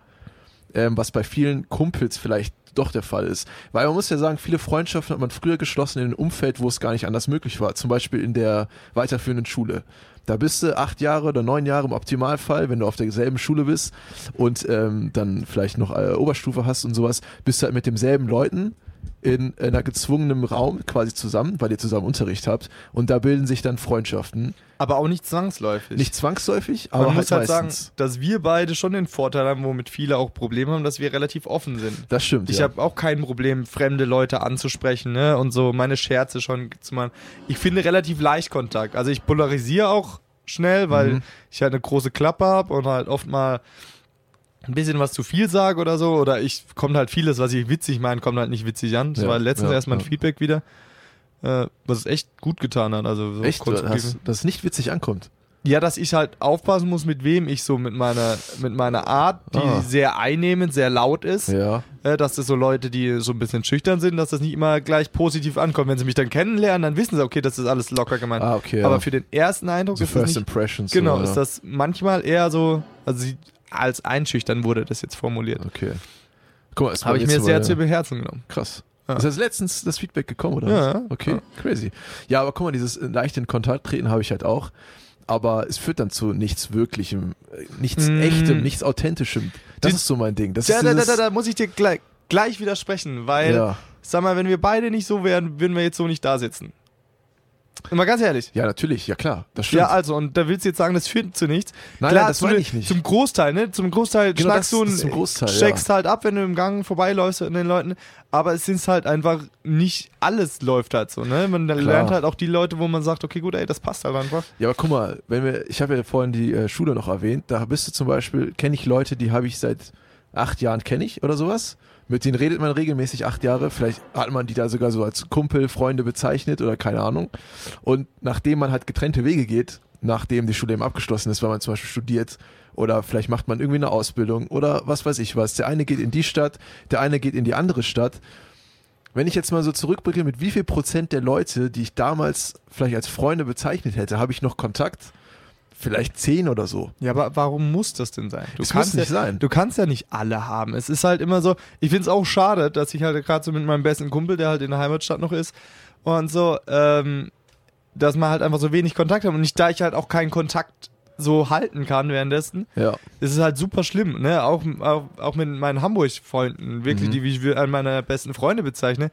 ähm, was bei vielen Kumpels vielleicht doch der Fall ist. Weil man muss ja sagen, viele Freundschaften hat man früher geschlossen in einem Umfeld, wo es gar nicht anders möglich war. Zum Beispiel in der weiterführenden Schule. Da bist du acht Jahre oder neun Jahre im Optimalfall, wenn du auf derselben Schule bist und ähm, dann vielleicht noch äh, Oberstufe hast und sowas, bist du halt mit demselben Leuten in einer gezwungenen Raum quasi zusammen, weil ihr zusammen Unterricht habt und da bilden sich dann Freundschaften. Aber auch nicht zwangsläufig. Nicht zwangsläufig, Man aber muss halt halt sagen, meistens. dass wir beide schon den Vorteil haben, womit viele auch Probleme haben, dass wir relativ offen sind. das stimmt. Ich ja. habe auch kein Problem, fremde Leute anzusprechen, ne? Und so meine Scherze schon zu machen. Ich finde relativ leicht Kontakt. Also ich polarisiere auch schnell, weil Mhm. ich halt eine große Klappe habe und halt oft mal ein bisschen was zu viel sage oder so. Oder ich kommt halt vieles, was ich witzig meine, kommt halt nicht witzig an. Das Ja, war letztens ja, erst mal ein ja. Feedback wieder, äh, was es echt gut getan hat. Also so Echt, dass, dass es nicht witzig ankommt. Ja, dass ich halt aufpassen muss, mit wem ich so mit meiner, mit meiner Art, die Ah. sehr einnehmend, sehr laut ist, Ja. äh, dass das so Leute, die so ein bisschen schüchtern sind, dass das nicht immer gleich positiv ankommt. Wenn sie mich dann kennenlernen, dann wissen sie, okay, das ist alles locker gemeint. Ah, okay. Ja. Aber für den ersten Eindruck so ist das First nicht, Impressions. genau, so, ist ja. das manchmal eher so, also sie, als einschüchtern wurde das jetzt formuliert. Okay. Guck mal, ist Habe ich mir sehr zu Herzen genommen. Krass. Ja. Ist das letztens das Feedback gekommen, oder? Ja? Okay, ja. crazy. Ja, aber guck mal, dieses äh, leicht in Kontakt treten habe ich halt auch. Aber es führt dann zu nichts Wirklichem, äh, nichts Mm. Echtem, nichts Authentischem. Das Die- ist so mein Ding. Das Da, da, da, da, da muss ich dir gleich, gleich widersprechen, weil, ja. sag mal, wenn wir beide nicht so wären, würden wir jetzt so nicht da sitzen. Immer ganz ehrlich. Ja, natürlich, ja klar, das stimmt. Ja, also, und da willst du jetzt sagen, das führt zu nichts. Nein, Klar, nein, das meine ne- ich nicht. Zum Großteil, ne? Zum Großteil Genau, schnackst das du und zum Großteil, steckst halt ab, wenn du im Gang vorbeiläufst an den Leuten. Aber es ist halt einfach nicht alles läuft halt so, ne? Man Klar. lernt halt auch die Leute, wo man sagt, okay, gut, ey, das passt halt einfach. Ja, aber guck mal, wenn wir, ich habe ja vorhin die äh, Schule noch erwähnt, da bist du zum Beispiel, kenne ich Leute, die habe ich seit acht Jahren kenne ich oder sowas. Mit denen redet man regelmäßig acht Jahre. Vielleicht hat man die da sogar so als Kumpel, Freunde bezeichnet oder keine Ahnung. Und nachdem man halt getrennte Wege geht, nachdem die Schule eben abgeschlossen ist, weil man zum Beispiel studiert oder vielleicht macht man irgendwie eine Ausbildung oder was weiß ich was. Der eine geht in die Stadt, der eine geht in die andere Stadt. Wenn ich jetzt mal so zurückblicke, mit wie viel Prozent der Leute, die ich damals vielleicht als Freunde bezeichnet hätte, habe ich noch Kontakt? Vielleicht zehn oder so. Ja, aber warum muss das denn sein? Du Es muss nicht ja, sein. Du kannst ja nicht alle haben. Es ist halt immer so, ich finde es auch schade, dass ich halt gerade so mit meinem besten Kumpel, der halt in der Heimatstadt noch ist und so, ähm, dass man halt einfach so wenig Kontakt hat und nicht, da ich halt auch keinen Kontakt so halten kann währenddessen, Ja. ist es halt super schlimm, ne? Auch, auch, auch mit meinen Hamburg-Freunden, wirklich, Mhm. die wie ich an meine besten Freunde bezeichne.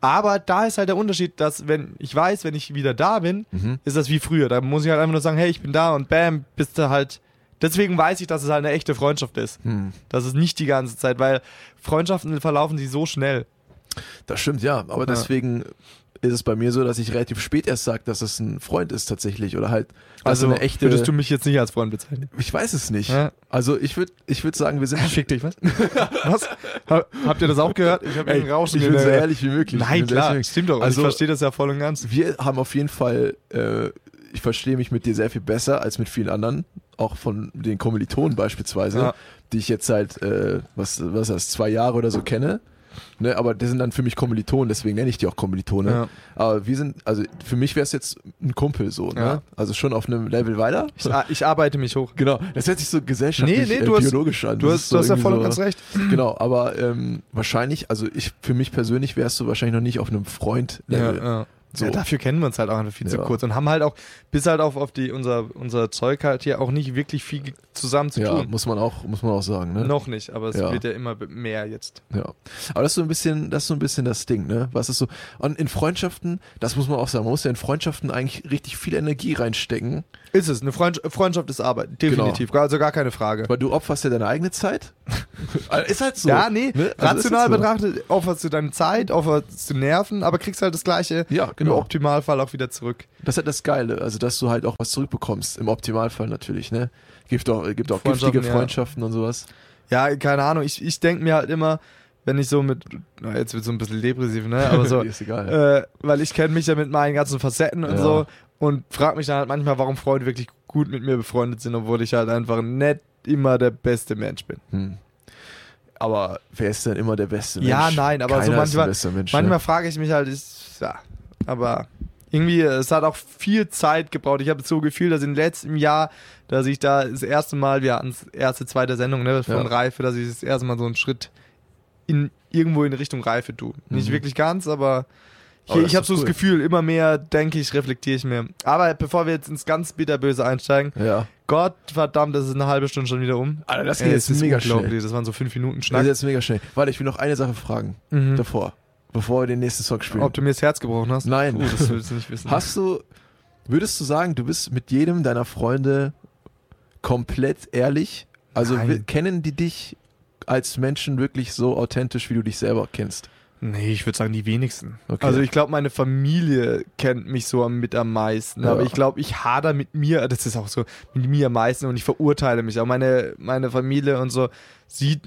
Aber da ist halt der Unterschied, dass wenn ich weiß, wenn ich wieder da bin, Mhm. ist das wie früher. Da muss ich halt einfach nur sagen, hey, ich bin da und bam, bist du halt. Deswegen weiß ich, dass es halt eine echte Freundschaft ist. Hm. Das ist nicht die ganze Zeit, weil Freundschaften verlaufen sie so schnell. Das stimmt, ja. Aber Ja. deswegen ist es bei mir so, dass ich relativ spät erst sage, dass es ein Freund ist tatsächlich. Oder halt, Also eine echte. würdest du mich jetzt nicht als Freund bezeichnen. ich weiß es nicht. Ja. Also ich würde ich würd sagen, wir sind. Fick dich, was? was? Ha- Habt ihr das auch gehört? Ich habe einen Rauschen ich in bin so ehrlich wie möglich. Nein, klar, stimmt doch. Also- ich verstehe das ja voll und ganz. Wir haben auf jeden Fall, äh, ich verstehe mich mit dir sehr viel besser als mit vielen anderen, auch von den Kommilitonen beispielsweise, Ja. die ich jetzt seit, äh, was, was das, zwei Jahre oder so kenne. Ne, aber das sind dann für mich Kommilitonen, deswegen nenne ich die auch Kommilitone. Ja. Aber wir sind, also für mich wäre es jetzt ein Kumpel so, ne? Ja. Also schon auf einem Level weiter. Ich, ich arbeite mich hoch. Genau, das hört sich so gesellschaftlich, Nee, nee, äh, du hast- biologisch an. Du hast, du so hast ja voll und so- ganz recht. Genau, aber ähm, wahrscheinlich, also ich für mich persönlich wärst du wahrscheinlich noch nicht auf einem Freund-Level. ja. So. Ja, dafür kennen wir uns halt auch einfach viel zu Ja. kurz und haben halt auch bis halt auf, auf die, unser, unser Zeug halt hier auch nicht wirklich viel zusammen zu Ja, tun. muss man auch, muss man auch sagen, ne? Noch nicht, aber es Ja. wird ja immer mehr jetzt. Ja. Aber das ist so ein bisschen, das ist so ein bisschen das Ding, ne? Was ist so. Und in Freundschaften, das muss man auch sagen, man muss ja in Freundschaften eigentlich richtig viel Energie reinstecken, Ist es. Eine Freund Freundschaft ist Arbeit. Definitiv. Also gar keine Frage. weil du opferst ja deine eigene Zeit. Also ist halt so. ja, nee, ne? Also ist rational halt so. betrachtet opferst du deine Zeit, opferst du Nerven, aber kriegst halt das Gleiche Ja, im genau. Optimalfall auch wieder zurück. Das ist halt das Geile, also dass du halt auch was zurückbekommst. Im Optimalfall natürlich, ne? Gibt auch, gibt auch Freundschaften, giftige ja. Freundschaften und sowas. Ja, keine Ahnung. Ich, ich denke mir halt immer, wenn ich so mit, na, jetzt wird so ein bisschen depressiv, ne? Aber so, ist egal. äh, weil ich kenne mich ja mit meinen ganzen Facetten und Ja. so und frage mich dann halt manchmal, warum Freunde wirklich gut mit mir befreundet sind, obwohl ich halt einfach nicht immer der beste Mensch bin. Hm. Aber wer ist denn immer der beste Mensch? Ja, nein, aber so Keiner ist manchmal- Mensch, Manchmal ne? frage ich mich halt, ist, ja, aber irgendwie, es hat auch viel Zeit gebraucht. Ich habe so Gefühl, dass im letzten Jahr, dass ich da das erste Mal, wir hatten das erste, zweite Sendung ne, von Ja. Reife, dass ich das erste Mal so einen Schritt in irgendwo in Richtung Reife tue. Nicht Mhm. wirklich ganz, aber ich, Aber das ich habe so das cool. Gefühl, immer mehr denke ich, reflektiere ich mehr. Aber bevor wir jetzt ins ganz bitterböse einsteigen, Ja. Gott verdammt, das ist eine halbe Stunde schon wieder um. Alter, das Ey, geht es jetzt ist mega schnell. Das waren so fünf Minuten Das Schnack. ist jetzt mega schnell. Warte, ich will noch eine Sache fragen. Mhm. Davor. Bevor wir den nächsten Song spielen. Ob du mir das Herz gebrochen hast? Nein. Uh, das willst du nicht wissen. Hast du, würdest du sagen, du bist mit jedem deiner Freunde komplett ehrlich? Also Nein. kennen die dich als Menschen wirklich so authentisch, wie du dich selber kennst? Nee, ich würde sagen, die wenigsten. Okay. Also ich glaube, meine Familie kennt mich so am- mit am meisten. Ja. Aber ich glaube, ich hader mit mir, das ist auch so, mit mir am meisten und ich verurteile mich. Auch meine, meine Familie und so sieht,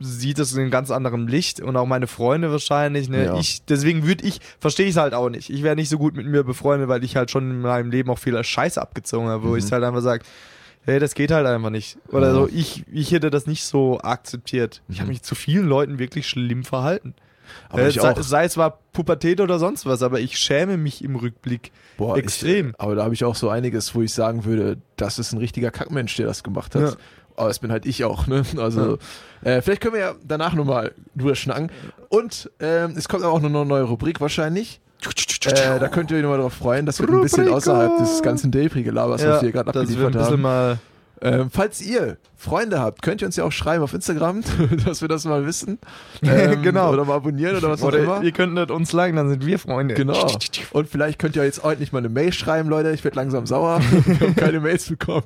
sieht das in einem ganz anderen Licht und auch meine Freunde wahrscheinlich. Ne? Ja. Ich, deswegen würde ich, verstehe ich es halt auch nicht. Ich wäre nicht so gut mit mir befreundet, weil ich halt schon in meinem Leben auch viel Scheiße abgezogen habe, wo Mhm. ich halt einfach sage, hey, das geht halt einfach nicht. Oder Ja. so, ich, ich hätte das nicht so akzeptiert. Ich habe Mhm. mich zu vielen Leuten wirklich schlimm verhalten. Aber Äh, ich sei, sei es war Pubertät oder sonst was, aber ich schäme mich im Rückblick. Boah, extrem. Ich, aber da habe ich auch so einiges, wo ich sagen würde, das ist ein richtiger Kackmensch, der das gemacht hat. Ja. Aber das bin halt ich auch, ne? Also, äh, vielleicht können wir ja danach nochmal drüber schnacken. Und ähm, es kommt auch noch eine neue Rubrik wahrscheinlich. Äh, da könnt ihr euch nochmal drauf freuen. Das wird ein bisschen außerhalb des ganzen Depri-Gelabers, was wir gerade dass wir ein abgeliefert haben. mal Ähm, falls ihr Freunde habt, könnt ihr uns ja auch schreiben auf Instagram, dass wir das mal wissen. Ähm, Genau. Oder mal abonnieren oder was auch Oder immer. ihr könntet uns liken, dann sind wir Freunde. Genau. Und vielleicht könnt ihr jetzt heute nicht mal eine Mail schreiben, Leute. Ich werde langsam sauer. Wir haben keine Mails bekommen.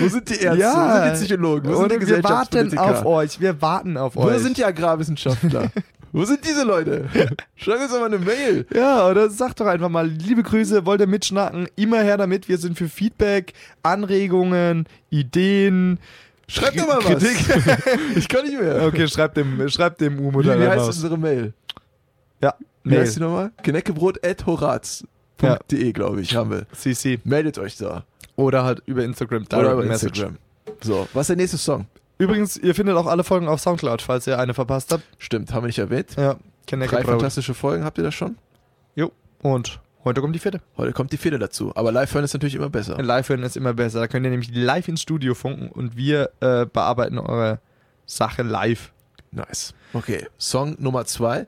Wo sind die Ärzte? Wo sind die Psychologen? Wo sind die wir warten auf euch. Wir warten auf Wo euch. sind die Agrarwissenschaftler? Wo sind diese Leute? Schreibt uns doch mal eine Mail. Ja, oder sagt doch einfach mal, liebe Grüße, wollt ihr mitschnacken? Immer her damit. Wir sind für Feedback, Anregungen, Ideen. Schreibt doch mal was. Ich kann nicht mehr. Okay, schreibt dem, schreibt dem Wie, Umut wie heißt raus. unsere Mail? Ja, Wie Mail. heißt die nochmal? Geneckebrot.horaz.de, glaube ich, haben wir. CC. Meldet euch da. Oder halt über Instagram. Oder Direct über Message. Instagram. So, was ist der nächste Song? Übrigens, ihr findet auch alle Folgen auf Soundcloud, falls ihr eine verpasst habt. Stimmt, haben wir nicht erwähnt. Ja, Drei fantastische Folgen, habt ihr das schon? Jo. Und heute kommt die vierte. Heute kommt die vierte dazu. Aber live hören ist natürlich immer besser. Live hören ist immer besser. Da könnt ihr nämlich live ins Studio funken und wir äh, bearbeiten eure Sache live. Nice. Okay, Song Nummer zwei.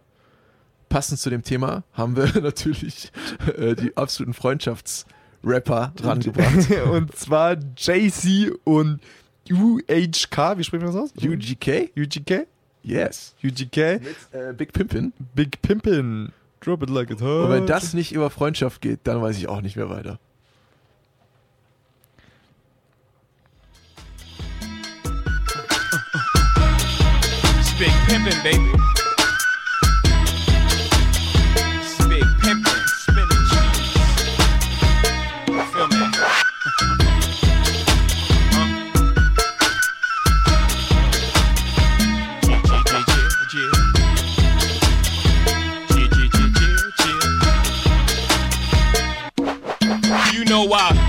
Passend zu dem Thema haben wir natürlich äh, die absoluten Freundschaftsrapper rangebracht. und zwar JC und UHK. Wie sprechen wir das aus? UGK? UGK? Yes. UGK. Mit äh, Big Pimpin. Big Pimpin. Drop it like it's hot. Und wenn das nicht über Freundschaft geht, dann weiß ich auch nicht mehr weiter. It's big pimpin', baby.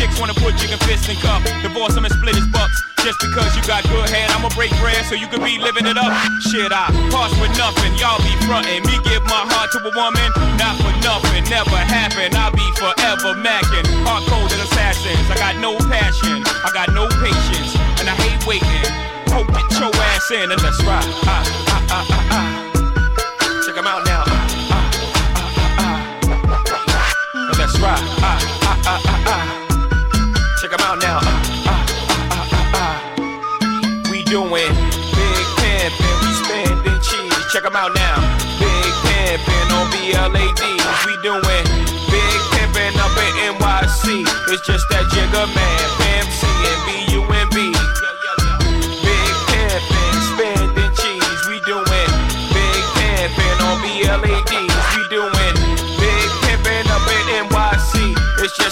Chicks wanna put chicken fists in cup, divorce 'em and split his bucks. Just because you got good head, I'ma break bread so you can be living it up. Shit, I pass with nothing, y'all be frontin'. Me give my heart to a woman, not for nothing, never happen. I'll be forever macking, hard cold as assassins. I got no passion, I got no patience, and I hate waiting. Hope get your ass in and let's ride. Ah, ah, ah, ah, ah. Check 'em out now. Ah, ah, ah, ah, ah. Let's ride. Ah, ah, ah, ah, ah. Out now. Ah, ah, ah, ah, ah. We doing big pimpin', we spending cheese. Check 'em out now. Big pimpin' on BLADs. We doing big pimpin' up in NYC. It's just that Jigga Man,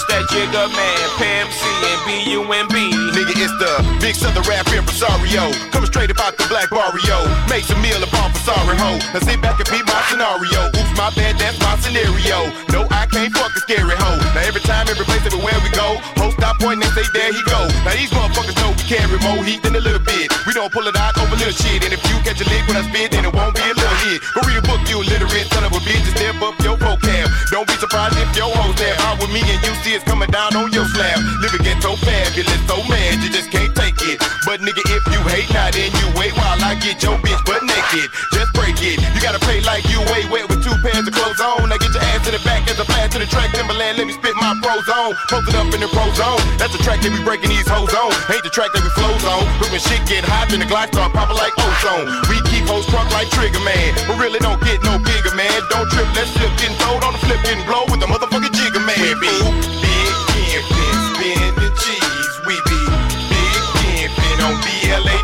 That Jigga Man, Pimp C and B-U-M-B. Nigga, it's the big southern rap impresario. Coming straight about the black barrio. Makes a meal upon sorry ho. Now sit back and beat my scenario. Oops, my bad, that's my scenario. No, I can't fuck a scary hoe. Now every time, every place, everywhere we go, host stop pointing and say, there he go. Now these motherfuckers know we carry more heat than a little bit. We don't pull it out over little shit. And if you catch a lick when I spit, then it won't be a little hit. Go read a book, you illiterate son of a bitch, and step up your vocab. Don't be surprised if your hoes there out with me and you see it's coming down on your slab. Living ghetto fabulous, so mad you just can't take it. But nigga, if you hate, now then you wait while I get your bitch butt naked. Just break it. You gotta pay like you wait wet with two pairs of clothes on. Now get your ass in the back as a blast to the track. Timberland, let me spit my pros on. Posted up in the pro zone. That's the track that we breaking these hoes on. Ain't the track that we flows on. But when shit get hot, then the glide start popping like ozone. We keep hoes drunk like Trigger Man. But really don't get no bigger, man. Don't trip, let's flip getting throwed on the flip getting blow with the motherfucking jigger man. We be big pimpin', spinning cheese. We be big pimpin' on BLADs.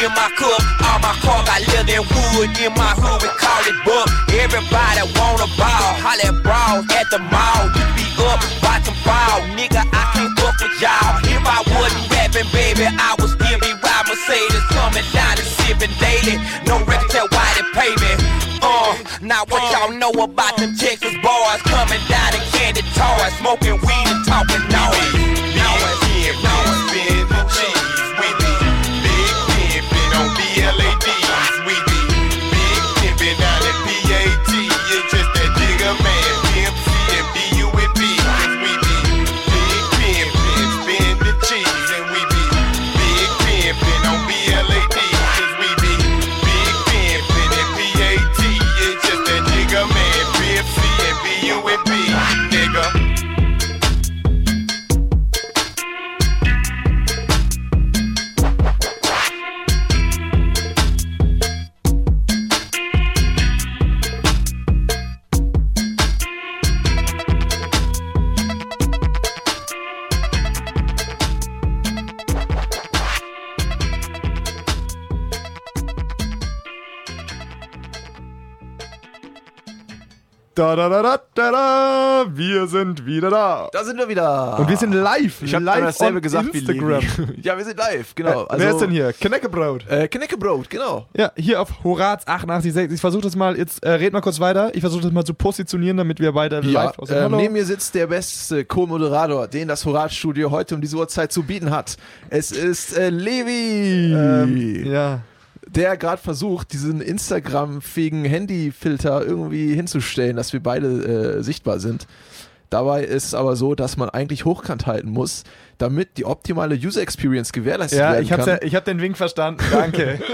in my cup. All my car I live in wood in my hood. We call it buck. Everybody wanna ball. Holla at at the mall. You be up, watch them fall. Nigga, I can't fuck with y'all. If I wasn't rapping, baby, I was still be riding Mercedes. Coming down and sipping daily. No record tell why they pay me. Uh, now what y'all know about them Texas wieder da. Da sind wir wieder. Und wir sind live. Ich habe live dasselbe gesagt Instagram. wie Levi. ja, wir sind live, genau. Äh, Wer ist denn hier? Kneckebrot. Äh, Kneckebrot, genau. Ja, hier auf Horaz 886. Ich versuche das mal, jetzt äh, red mal kurz weiter. Ich versuche das mal zu positionieren, damit wir beide Ja, live aus ähm, Hallo. neben mir sitzt der beste Co-Moderator, den das Horaz-Studio heute um diese Uhrzeit zu bieten hat. Es ist äh, Levi, ähm, ja. der gerade versucht, diesen Instagram-fähigen Handyfilter irgendwie hinzustellen, dass wir beide äh, sichtbar sind. Dabei ist es aber so, dass man eigentlich hochkant halten muss, damit die optimale User Experience gewährleistet Ja, werden ich, kann. ja, ich hab den Wink verstanden. Danke.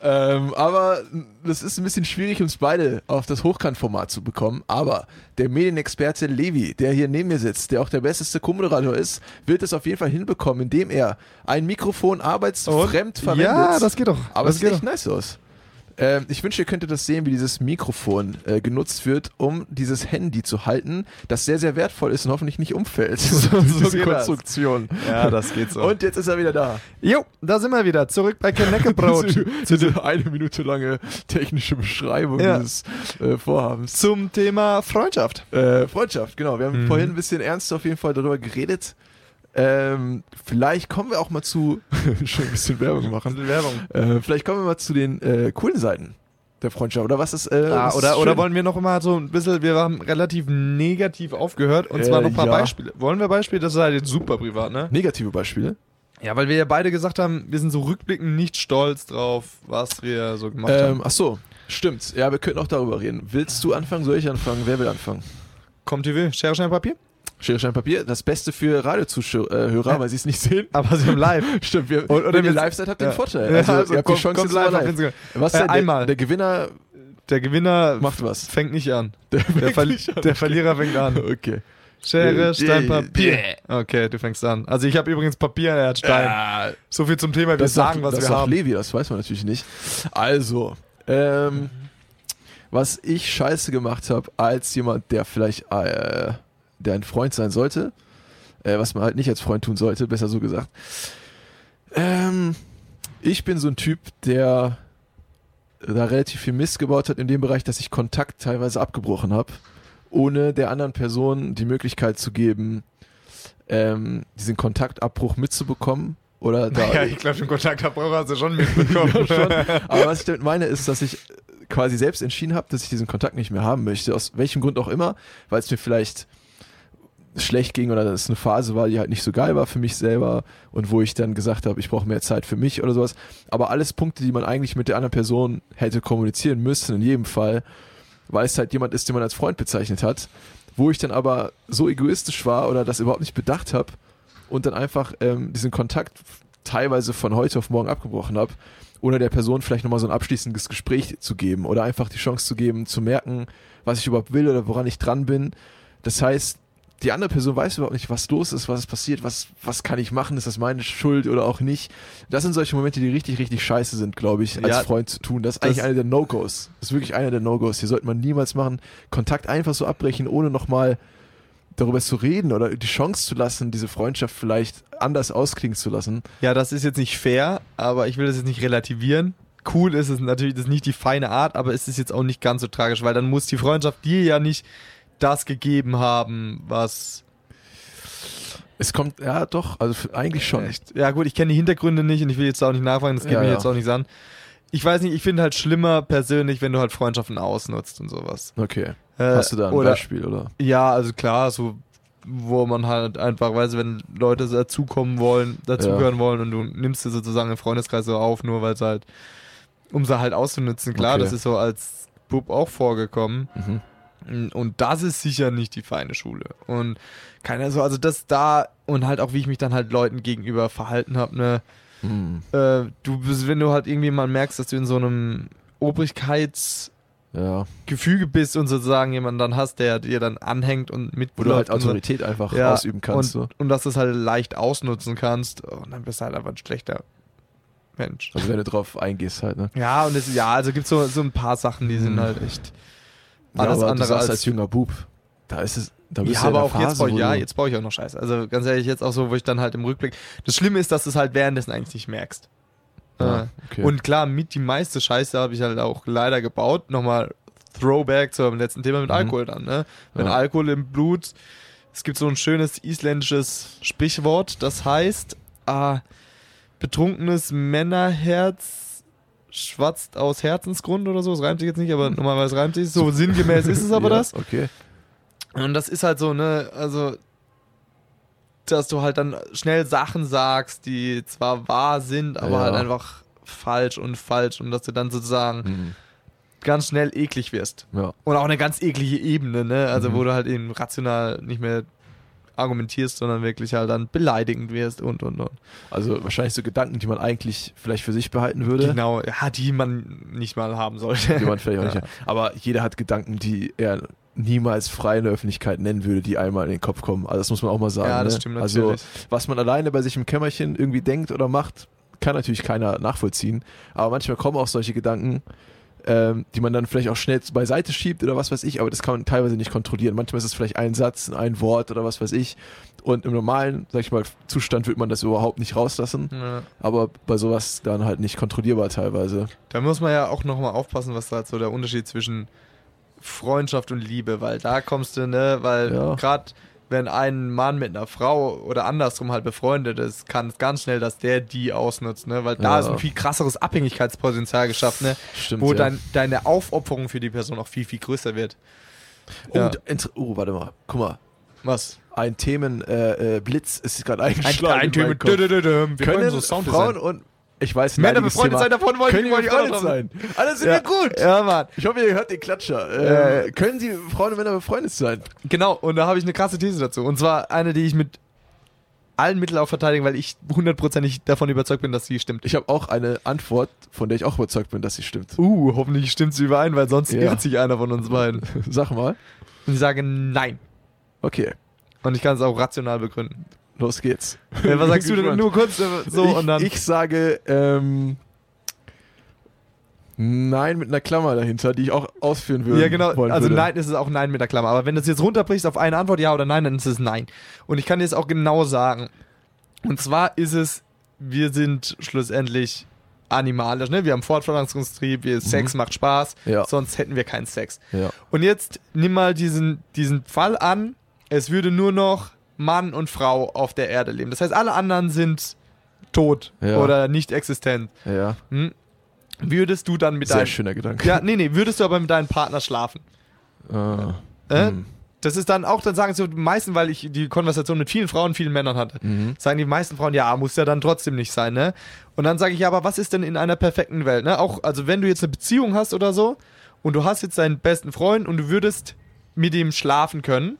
Ähm, aber das ist ein bisschen schwierig, uns beide auf das Hochkantformat zu bekommen. Aber der Medienexperte Levi, der hier neben mir sitzt, der auch der besteste Co-Moderator ist, wird es auf jeden Fall hinbekommen, indem er ein Mikrofon arbeitsfremd verwendet. Ja, das geht doch. Aber das es sieht echt nice aus. Ähm, ich wünsche, ihr könntet das sehen, wie dieses Mikrofon äh, genutzt wird, um dieses Handy zu halten, das sehr, sehr wertvoll ist und hoffentlich nicht umfällt. So- so diese geht das. Konstruktion. Ja, das geht so. Und jetzt ist er wieder da. jo, da sind wir wieder. Zurück bei Kneckebrot. Diese, diese eine Minute lange technische Beschreibung Ja. dieses äh, Vorhabens. Zum Thema Freundschaft. Äh, Freundschaft, genau. Wir haben Mhm. vorhin ein bisschen ernst auf jeden Fall darüber geredet. Ähm, vielleicht kommen wir auch mal zu, schon ein bisschen Werbung machen. Werbung. Äh, vielleicht kommen wir mal zu den äh, coolen Seiten der Freundschaft. Oder was ist, äh, Ja, was ist oder, oder schön? wollen wir noch mal so ein bisschen, wir haben relativ negativ aufgehört und zwar Äh, noch ein paar ja. Beispiele. Wollen wir Beispiele? Das ist halt jetzt super privat, ne? negative Beispiele? Ja, weil wir ja beide gesagt haben, wir sind so rückblickend nicht stolz drauf, was wir so gemacht Ähm, haben. ach so, stimmt. Ja, wir könnten auch darüber reden. Willst du anfangen? Soll ich anfangen? Wer will anfangen? Kommt TV, Schere, Stein, Papier? Schere, Stein, Papier. Das Beste für Radiozuhörer, weil sie es nicht sehen. Aber sie haben live. Stimmt, wir, Oder- oder wenn ihr live seid, habt ihr Ja. den Vorteil. Ja, Also, also ihr habt kommt- die Chance live live. Was Äh, denn? Der, einmal. der Gewinner Der Gewinner macht was. fängt nicht an. Der, Der, Ver wirklich an. der Verlierer fängt an. Okay. Schere, Äh, Stein, äh, Papier. äh. Okay, du fängst an. Also ich habe übrigens Papier, er hat Stein. Ja, So viel zum Thema, wir das sagen, was das wir haben. Levi, das weiß man natürlich nicht. Also, ähm, was ich scheiße gemacht habe, als jemand, der vielleicht äh, der ein Freund sein sollte, äh, was man halt nicht als Freund tun sollte, besser so gesagt. Ähm, ich bin so ein Typ, der da relativ viel Mist gebaut hat in dem Bereich, dass ich Kontakt teilweise abgebrochen habe, ohne der anderen Person die Möglichkeit zu geben, ähm, diesen Kontaktabbruch mitzubekommen oder da Ja, ich glaube, den Kontaktabbruch hast du schon mitbekommen. schon. Aber was ich damit meine, ist, dass ich quasi selbst entschieden habe, dass ich diesen Kontakt nicht mehr haben möchte. Aus welchem Grund auch immer, weil es mir vielleicht schlecht ging oder dass es eine Phase war, die halt nicht so geil war für mich selber und wo ich dann gesagt habe, ich brauche mehr Zeit für mich oder sowas. Aber alles Punkte, die man eigentlich mit der anderen Person hätte kommunizieren müssen, in jedem Fall, weil es halt jemand ist, den man als Freund bezeichnet hat, wo ich dann aber so egoistisch war oder das überhaupt nicht bedacht habe und dann einfach ähm, diesen Kontakt teilweise von heute auf morgen abgebrochen habe, ohne der Person vielleicht nochmal so ein abschließendes Gespräch zu geben oder einfach die Chance zu geben, zu merken, was ich überhaupt will oder woran ich dran bin. Das heißt, die andere Person weiß überhaupt nicht, was los ist, was ist passiert, was, was kann ich machen, ist das meine Schuld oder auch nicht. Das sind solche Momente, die richtig, richtig scheiße sind, glaube ich, als Ja, Freund zu tun. Das ist das- eigentlich einer der No-Gos. Das ist wirklich einer der No-Gos. Hier sollte man niemals machen. Kontakt einfach so abbrechen, ohne nochmal darüber zu reden oder die Chance zu lassen, diese Freundschaft vielleicht anders ausklingen zu lassen. Ja, das ist jetzt nicht fair, aber ich will das jetzt nicht relativieren. Cool ist es natürlich, das ist nicht die feine Art, aber es ist jetzt auch nicht ganz so tragisch, weil dann muss die Freundschaft dir ja nicht das gegeben haben, was Es kommt, ja doch, also eigentlich schon. Echt? Ja gut, ich kenne die Hintergründe nicht und ich will jetzt auch nicht nachfragen, das geht Ja, mir ja. jetzt auch nicht an. Ich weiß nicht, ich finde halt schlimmer persönlich, wenn du halt Freundschaften ausnutzt und sowas. Okay. Äh, Hast du da ein oder, Beispiel, oder? Ja, also klar, so wo man halt einfach weiß, wenn Leute dazukommen wollen, dazugehören wollen und du nimmst sie sozusagen im Freundeskreis so auf, nur weil es halt, um sie halt auszunutzen. Klar, Okay. das ist so als Bub auch vorgekommen. Mhm. Und das ist sicher nicht die feine Schule. Und keiner so, also das da und halt auch, wie ich mich dann halt Leuten gegenüber verhalten habe, ne, Mhm. äh, du bist, wenn du halt irgendwie mal merkst, dass du in so einem Obrigkeitsgefüge Ja. bist und sozusagen jemanden dann hast, der dir dann anhängt und mit Wo du halt Autorität einfach ja, ausüben kannst. und, so. und dass du es halt leicht ausnutzen kannst und dann bist du halt einfach ein schlechter Mensch. Also wenn du drauf eingehst halt, ne? Ja, und es, ja, also gibt so, so ein paar Sachen, die sind Mhm. halt echt Ja, alles aber andere du als als junger Bub, da ist es, da bist ja, du aber in auch der jetzt Phase, baue ich, ja, jetzt baue ich auch noch Scheiße. Also ganz ehrlich, jetzt auch so, wo ich dann halt im Rückblick. Das Schlimme ist, dass du es halt währenddessen eigentlich nicht merkst. Ja, Äh, okay. Und klar, mit die meiste Scheiße habe ich halt auch leider gebaut. Nochmal Throwback zum letzten Thema mit Mhm. Alkohol dann, ne? Wenn Ja. Alkohol im Blut. Es gibt so ein schönes isländisches Sprichwort, das heißt, ah, betrunkenes Männerherz schwatzt aus Herzensgrund oder so. Das reimt sich jetzt nicht, aber normalerweise reimt sich. So sinngemäß ist es aber ja, das. Okay. Und das ist halt so, ne, also, dass du halt dann schnell Sachen sagst, die zwar wahr sind, aber Ja. halt einfach falsch und falsch und dass du dann sozusagen Mhm. ganz schnell eklig wirst. Ja. Und auch eine ganz eklige Ebene, ne, also Mhm. wo du halt eben rational nicht mehr argumentierst, sondern wirklich halt dann beleidigend wirst und und und. Also wahrscheinlich so Gedanken, die man eigentlich vielleicht für sich behalten würde. Genau, ja, die man nicht mal haben sollte. Die man vielleicht auch Ja. nicht hat. Aber jeder hat Gedanken, die er niemals frei in der Öffentlichkeit nennen würde, die einmal in den Kopf kommen. Also das muss man auch mal sagen. Ja, das ne? stimmt Also natürlich. was man alleine bei sich im Kämmerchen irgendwie denkt oder macht, kann natürlich keiner nachvollziehen. Aber manchmal kommen auch solche Gedanken, ähm, die man dann vielleicht auch schnell beiseite schiebt oder was weiß ich, aber das kann man teilweise nicht kontrollieren. Manchmal ist es vielleicht ein Satz, ein Wort oder was weiß ich. Und im normalen, sag ich mal, Zustand wird man das überhaupt nicht rauslassen. Ja. Aber bei sowas dann halt nicht kontrollierbar teilweise. Da muss man ja auch nochmal aufpassen, was da halt so der Unterschied zwischen Freundschaft und Liebe, weil da kommst du, ne, weil Ja. gerade wenn ein Mann mit einer Frau oder andersrum halt befreundet ist, kann es ganz schnell, dass der die ausnutzt, ne, weil da Ja. ist ein viel krasseres Abhängigkeitspotenzial geschaffen, ne, Stimmt. wo ja. dein, deine Aufopferung für die Person auch viel, viel größer wird. Oh, Ja. oh, warte mal. Guck mal. Was? Ein Themenblitz äh, äh, ist gerade Ein, eingeschlagen. ein in Thema. meinen Kopf. Wir wollen Können so Sound Frauen und ich weiß Männer leidiges befreundet sein, davon wollte können auch noch befreundet sein. Alles sind Ja. wir gut. Ja, Mann. Ich hoffe, ihr hört den Klatscher. Äh, können sie Frauen und Männer befreundet sein? Genau, und da habe ich eine krasse These dazu. Und zwar eine, die ich mit allen Mitteln auch verteidigen, weil ich hundertprozentig davon überzeugt bin, dass sie stimmt. Ich habe auch eine Antwort, von der ich auch überzeugt bin, dass sie stimmt. Uh, hoffentlich stimmt sie überein, weil sonst Ja. irrt sich einer von uns beiden. Sag mal. Und ich sage nein. Okay, Und ich kann es auch rational begründen. Los geht's. Äh, was sagst du denn? Nur kurz äh, so ich, und dann. Ich sage, ähm, nein mit einer Klammer dahinter, die ich auch ausführen würde. ja, genau. wollen Also würde. nein ist es auch nein mit der Klammer. Aber wenn du es jetzt runterbrichst auf eine Antwort, ja oder nein, dann ist es nein. Und ich kann dir jetzt auch genau sagen. Und zwar ist es, wir sind schlussendlich animalisch, ne? Wir haben Fortpflanzungstrieb, wir, Sex macht Spaß, Mhm. Ja. sonst hätten wir keinen Sex. Ja. Und jetzt nimm mal diesen, diesen Fall an, es würde nur noch Mann und Frau auf der Erde leben. Das heißt, alle anderen sind tot Ja. oder nicht existent. Ja, Hm? Würdest du dann mit sehr deinem... schöner Gedanke. Ja, nee, nee, würdest du aber mit deinem Partner schlafen? Ah. Äh? Hm. Das ist dann auch, dann sagen sie die meisten, weil ich die Konversation mit vielen Frauen, vielen Männern hatte, Mhm. sagen die meisten Frauen, ja, muss ja dann trotzdem nicht sein, ne? Und dann sage ich, ja, aber was ist denn in einer perfekten Welt, ne? Auch, also wenn du jetzt eine Beziehung hast oder so und du hast jetzt deinen besten Freund und du würdest mit ihm schlafen können,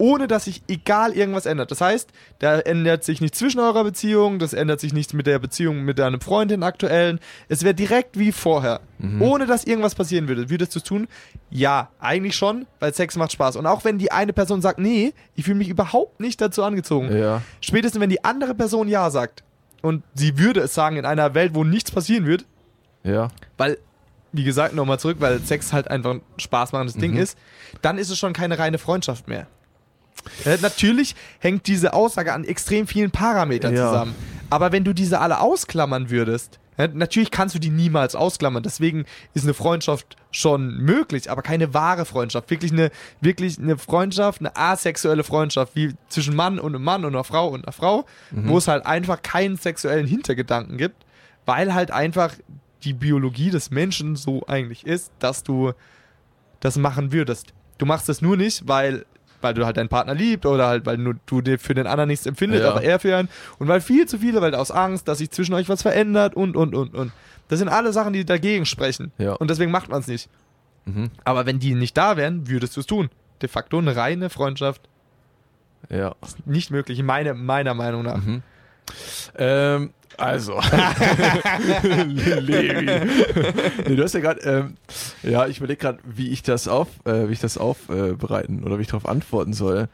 ohne dass sich egal irgendwas ändert. Das heißt, da ändert sich nichts zwischen eurer Beziehung, das ändert sich nichts mit der Beziehung mit deinem Freundin aktuellen. Es wäre direkt wie vorher. Ohne dass irgendwas passieren würde. Würdest du es tun? Ja, eigentlich schon, weil Sex macht Spaß. Und auch wenn die eine Person sagt, nee, ich fühle mich überhaupt nicht dazu angezogen. Ja. Spätestens wenn die andere Person ja sagt und sie würde es sagen in einer Welt, wo nichts passieren wird, Ja. weil, wie gesagt, nochmal zurück, weil Sex halt einfach ein spaßmachendes Ding ist, dann ist es schon keine reine Freundschaft mehr. Äh, natürlich hängt diese Aussage an extrem vielen Parametern Ja. zusammen. Aber wenn du diese alle ausklammern würdest, natürlich kannst du die niemals ausklammern. Deswegen ist eine Freundschaft schon möglich, aber keine wahre Freundschaft. Wirklich eine, wirklich eine Freundschaft, eine asexuelle Freundschaft, wie zwischen Mann und einem Mann und einer Frau und einer Frau, wo es halt einfach keinen sexuellen Hintergedanken gibt, weil halt einfach die Biologie des Menschen so eigentlich ist, dass du das machen würdest. Du machst es nur nicht, weil weil du halt deinen Partner liebst oder halt, weil nur du dir für den anderen nichts empfindest, Ja. aber er für einen. Und weil viel zu viele, weil aus Angst, dass sich zwischen euch was verändert und, und, und, und. Das sind alle Sachen, die dagegen sprechen. Ja. Und deswegen macht man es nicht. Mhm. Aber wenn die nicht da wären, würdest du es tun. De facto eine reine Freundschaft Ja. ist nicht möglich, meine, meiner Meinung nach. Mhm. Ähm, also. Levi. nee, du hast ja gerade, ähm, ja, ich überlege gerade, wie ich das auf, äh, wie ich das aufbereiten oder wie ich darauf antworten soll.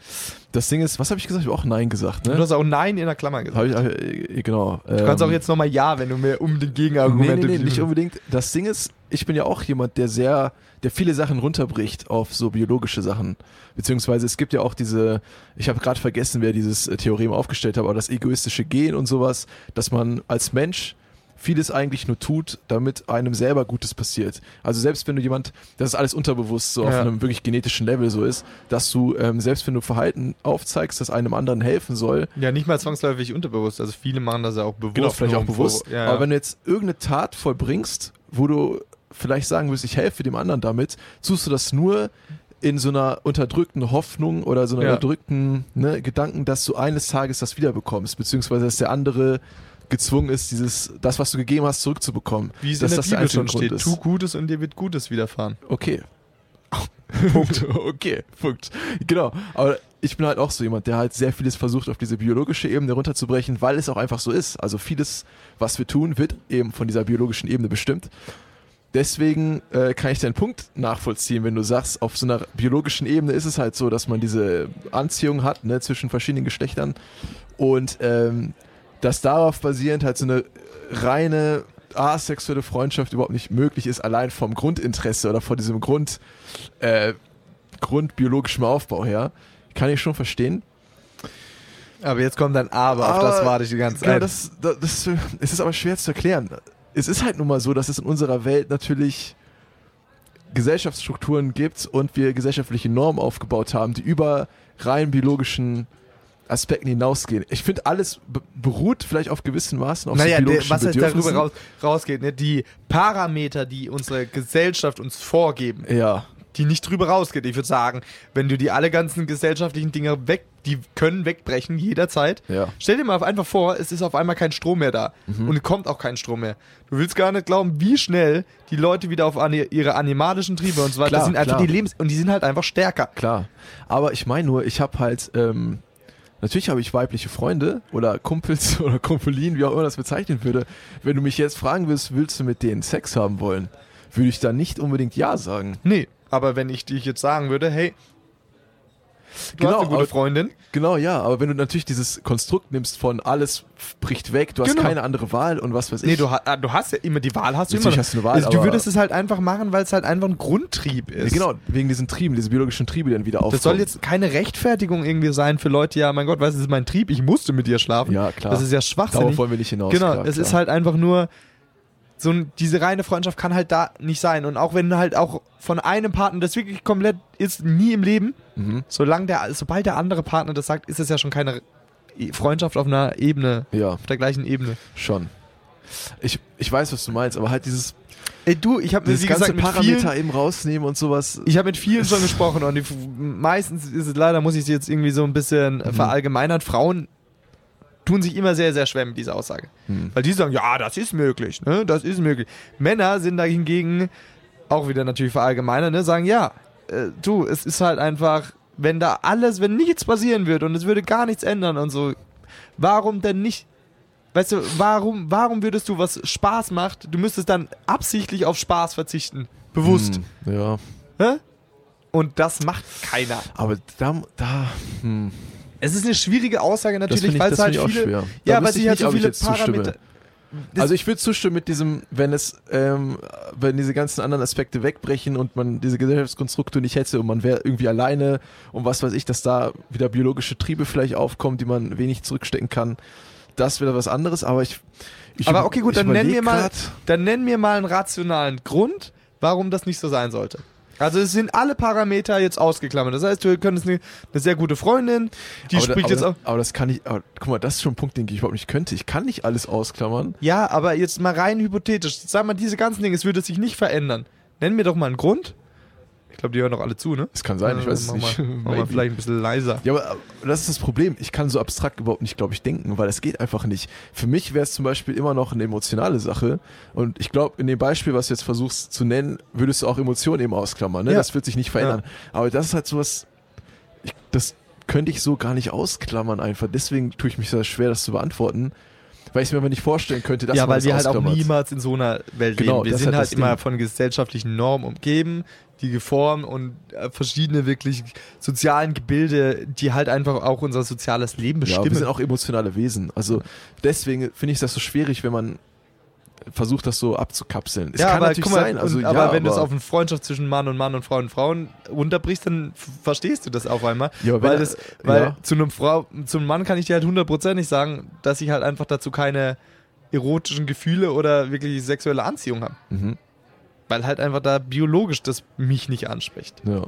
Das Ding ist, was habe ich gesagt? Ich habe auch Nein gesagt, Du ne? hast auch Nein in der Klammer gesagt. Hab ich, äh, genau. Du kannst auch jetzt nochmal Ja, wenn du mir um den Nee, Gegenargument nee, nee, nicht unbedingt. Das Ding ist, ich bin ja auch jemand, der sehr, der viele Sachen runterbricht auf so biologische Sachen. Beziehungsweise es gibt ja auch diese, ich habe gerade vergessen, wer dieses äh, Theorem aufgestellt hat, aber das egoistische Gen und sowas, dass man als Mensch vieles eigentlich nur tut, damit einem selber Gutes passiert. Also selbst wenn du jemand, das ist alles unterbewusst so auf Ja. einem wirklich genetischen Level so ist, dass du ähm, selbst wenn du Verhalten aufzeigst, das einem anderen helfen soll, Ja, nicht mal zwangsläufig unterbewusst. Also viele machen das ja auch bewusst. Genau, vielleicht auch bewusst. Ja, ja. Aber wenn du jetzt irgendeine Tat vollbringst, wo du vielleicht sagen willst, ich helfe dem anderen damit, tust du das nur in so einer unterdrückten Hoffnung oder so einer Ja. unterdrückten ne, Gedanken, dass du eines Tages das wiederbekommst, beziehungsweise dass der andere gezwungen ist, dieses, das, was du gegeben hast, zurückzubekommen. Wie es dass in der das der Bibel schon einzige Grund steht. ist. Tu Gutes und dir wird Gutes widerfahren. Okay. Punkt. Okay, Punkt. Genau. Aber ich bin halt auch so jemand, der halt sehr vieles versucht, auf diese biologische Ebene runterzubrechen, weil es auch einfach so ist. Also vieles, was wir tun, wird eben von dieser biologischen Ebene bestimmt. Deswegen äh, kann ich deinen Punkt nachvollziehen, wenn du sagst, auf so einer biologischen Ebene ist es halt so, dass man diese Anziehung hat ne, zwischen verschiedenen Geschlechtern und ähm, dass darauf basierend halt so eine reine asexuelle Freundschaft überhaupt nicht möglich ist, allein vom Grundinteresse oder vor diesem Grund, äh, grundbiologischem Aufbau her. Kann ich schon verstehen. Aber jetzt kommt ein Aber, auf das Aber- warte ich die ganze Genau, Zeit. das, das, das, es ist aber schwer zu erklären. Es ist halt nun mal so, dass es in unserer Welt natürlich Gesellschaftsstrukturen gibt und wir gesellschaftliche Normen aufgebaut haben, die über rein biologischen Aspekten hinausgehen. Ich finde, alles be- beruht vielleicht auf gewissen Maßen auf naja, so der, biologischen was jetzt darüber raus, rausgeht, ne? die Parameter, die unsere Gesellschaft uns vorgeben, Ja, die nicht drüber rausgeht. Ich würde sagen, wenn du die alle ganzen gesellschaftlichen Dinge weg, die können wegbrechen jederzeit. ja. Stell dir mal einfach vor, es ist auf einmal kein Strom mehr da Mhm. und es kommt auch kein Strom mehr. Du willst gar nicht glauben, wie schnell die Leute wieder auf ihre animalischen Triebe und so weiter Klar, sind einfach klar. die Lebens und die sind halt einfach stärker. Klar. Aber ich meine nur, ich habe halt, ähm, natürlich habe ich weibliche Freunde oder Kumpels oder Kumpelinen, wie auch immer das bezeichnen würde. Wenn du mich jetzt fragen willst, willst du mit denen Sex haben wollen, würde ich da nicht unbedingt Ja sagen. Nee, aber wenn ich dich jetzt sagen würde, hey, du Genau, hast eine gute aber- Freundin, Genau, ja, aber wenn du natürlich dieses Konstrukt nimmst von alles bricht weg, du hast Genau. keine andere Wahl und was weiß ich. Nee, du, ah, du hast ja immer die Wahl, hast du Natürlich immer. hast du eine Wahl, also, du würdest es halt einfach machen, weil es halt einfach ein Grundtrieb ist. Ja, genau, wegen diesen Trieben, diese biologischen Triebe, die dann wieder aufkommen. Das soll jetzt keine Rechtfertigung irgendwie sein für Leute, ja, mein Gott, weißt du, das ist mein Trieb, ich musste mit dir schlafen. Ja, klar. Das ist ja Darauf schwachsinnig. wollen wir nicht hinaus. Genau, klar, es klar. ist halt einfach nur so diese reine Freundschaft kann halt da nicht sein und auch wenn halt auch von einem Partner das wirklich komplett ist, nie im Leben, Mhm. solange der, sobald der andere Partner das sagt, ist es ja schon keine Freundschaft auf einer Ebene, Ja, auf der gleichen Ebene. schon. Ich, ich weiß, was du meinst, aber halt dieses, Ey, du, ich habe wie ganze gesagt mit Parameter vielen, eben rausnehmen und sowas. ich habe mit vielen schon gesprochen und die, meistens ist es leider, muss ich es jetzt irgendwie so ein bisschen Mhm. verallgemeinern, Frauen tun sich immer sehr, sehr schwer mit dieser Aussage. Hm. Weil die sagen, ja, das ist möglich, ne? Das ist möglich. Männer sind da hingegen, auch wieder natürlich verallgemeinern, ne? Sagen, ja, äh, du, es ist halt einfach, wenn da alles, wenn nichts passieren würde und es würde gar nichts ändern und so, warum denn nicht? Weißt du, warum, warum würdest du, was Spaß macht, du müsstest dann absichtlich auf Spaß verzichten. Bewusst. Hm, ja. Hä? Und das macht keiner. Aber da, da hm. Es ist eine schwierige Aussage natürlich, weil es halt viele. schwer. Ja, weil ich halt so viele. Parameter. Das- Also ich würde zustimmen mit diesem, wenn es, ähm, wenn diese ganzen anderen Aspekte wegbrechen und man diese Gesellschaftskonstrukte nicht hätte und man wäre irgendwie alleine und was weiß ich, dass da wieder biologische Triebe vielleicht aufkommen, die man wenig zurückstecken kann, das wäre was anderes, aber ich. ich Aber okay, gut, dann nenn mir überleg mal, dann nenn mir mal einen rationalen Grund, warum das nicht so sein sollte. Also es sind alle Parameter jetzt ausgeklammert. Das heißt, wir können es eine, eine sehr gute Freundin, die aber, da- spricht aber, jetzt auch. aber das kann ich. Aber, guck mal, das ist schon ein Punkt, den ich überhaupt nicht könnte. Ich kann nicht alles ausklammern. Ja, aber jetzt mal rein hypothetisch. Sag mal, diese ganzen Dinge, es würde sich nicht verändern. Nenn mir doch mal einen Grund. Ich glaube, die hören doch alle zu, ne? Es kann sein, ich weiß es nicht. Mal, mal vielleicht ein bisschen leiser. Ja, aber das ist das Problem. Ich kann so abstrakt überhaupt nicht, glaube ich, denken, weil es geht einfach nicht. Für mich wäre es zum Beispiel immer noch eine emotionale Sache. Und ich glaube, in dem Beispiel, was du jetzt versuchst zu nennen, würdest du auch Emotionen eben ausklammern. Ne? Ja. Das wird sich nicht verändern. Aber das ist halt sowas, ich, das könnte ich so gar nicht ausklammern einfach. Deswegen tue ich mich sehr schwer, das zu beantworten, weil ich es mir aber nicht vorstellen könnte, dass ja, weil das wir halt auch niemals in so einer Welt Genau, leben. Wir sind halt immer Ding. von gesellschaftlichen Normen umgeben, die geformt und äh, verschiedene wirklich sozialen Gebilde, die halt einfach auch unser soziales Leben Ja, wir bestimmen. sind auch emotionale Wesen. Also deswegen finde ich das so schwierig, wenn man versucht, das so abzukapseln. Es ja, kann aber natürlich mal, sein. Also, und, ja, aber wenn du es auf eine Freundschaft zwischen Mann und Mann und Frau und Frauen runterbrichst, dann verstehst du das auf einmal. Ja, weil das, weil ja. zu einem Frau, zu einem Mann kann ich dir halt hundertprozentig sagen, dass ich halt einfach dazu keine erotischen Gefühle oder wirklich sexuelle Anziehung habe. Mhm. Weil halt einfach da biologisch das mich nicht anspricht. Ja.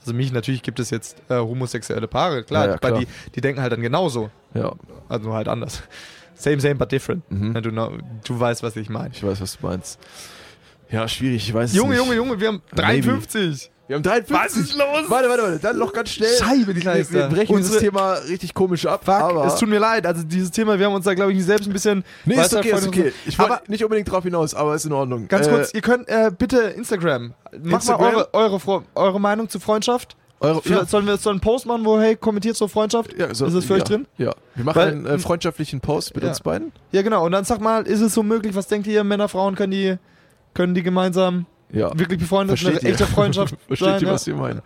Also mich, natürlich gibt es jetzt äh, homosexuelle Paare, klar, Ja, ja, weil klar. Die, die denken halt dann genauso. ja, Also nur halt anders. Same, same, but different. Mhm. Du, du weißt, was ich meine. ich weiß, was du meinst. Ja, schwierig, ich weiß es Junge, nicht. Junge, Junge, wir haben Maybe. 53. Wir haben 53. Was ist los? Warte, warte, warte, dann noch ganz schnell. Scheibe, die wir, Kleister. wir brechen Unsere- dieses Thema richtig komisch ab. Fuck, aber es tut mir leid. Also dieses Thema, wir haben uns da, glaube ich, selbst ein bisschen... nee, ist okay, ist okay. Ich wollte nicht unbedingt drauf hinaus, aber ist in Ordnung. ganz Äh, kurz, ihr könnt äh, bitte Instagram. Macht Instagram? mal eure, eure, eure Meinung zu Freundschaft. Eure, Vielleicht Sollen wir so einen Post machen, wo, hey, kommentiert zur Freundschaft? ja, so, ist das für ja, euch drin? Ja. Wir machen Weil- einen äh, freundschaftlichen Post mit Ja. uns beiden. Ja, genau. Und dann sag mal, ist es so möglich? Was denkt ihr, Männer, Frauen, können die, können die gemeinsam Ja. wirklich befreundet, eine Versteht ihr? echte Freundschaft Versteht sein? ihr, ja? was wir meinen?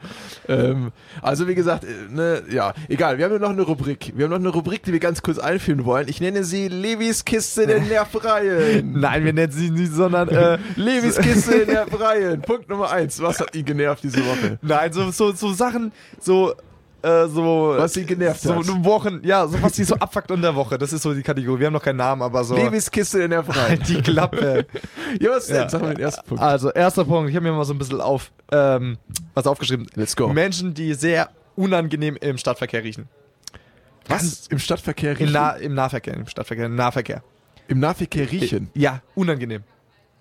Ähm, also wie gesagt, äh, ne, ja, egal. Wir haben noch eine Rubrik. Wir haben noch eine Rubrik, die wir ganz kurz einführen wollen. Ich nenne sie Levis Kiste der Nervereien. Nein, wir nennen sie nicht, sondern äh, Levis Kiste der Nervereien. Punkt Nummer eins. Was hat ihn genervt diese Woche? nein, so, so, so Sachen, so, äh, so. Was sie genervt so hat. eine Wochen, ja, so was die so abfuckt in der Woche. Das ist so die Kategorie. Wir haben noch keinen Namen, aber so. Levis Kiste der Nervereien. Halt die Klappe. Ja, was denn? Ja. Sag mal den ersten Punkt. Also, erster Punkt, ich habe mir mal so ein bisschen auf, ähm, was aufgeschrieben. Let's go. Menschen, die sehr unangenehm im Stadtverkehr riechen. Was? Im Stadtverkehr Im, riechen? nah Im Nahverkehr, im Stadtverkehr, im Nahverkehr. Im Nahverkehr riechen? Ja, unangenehm.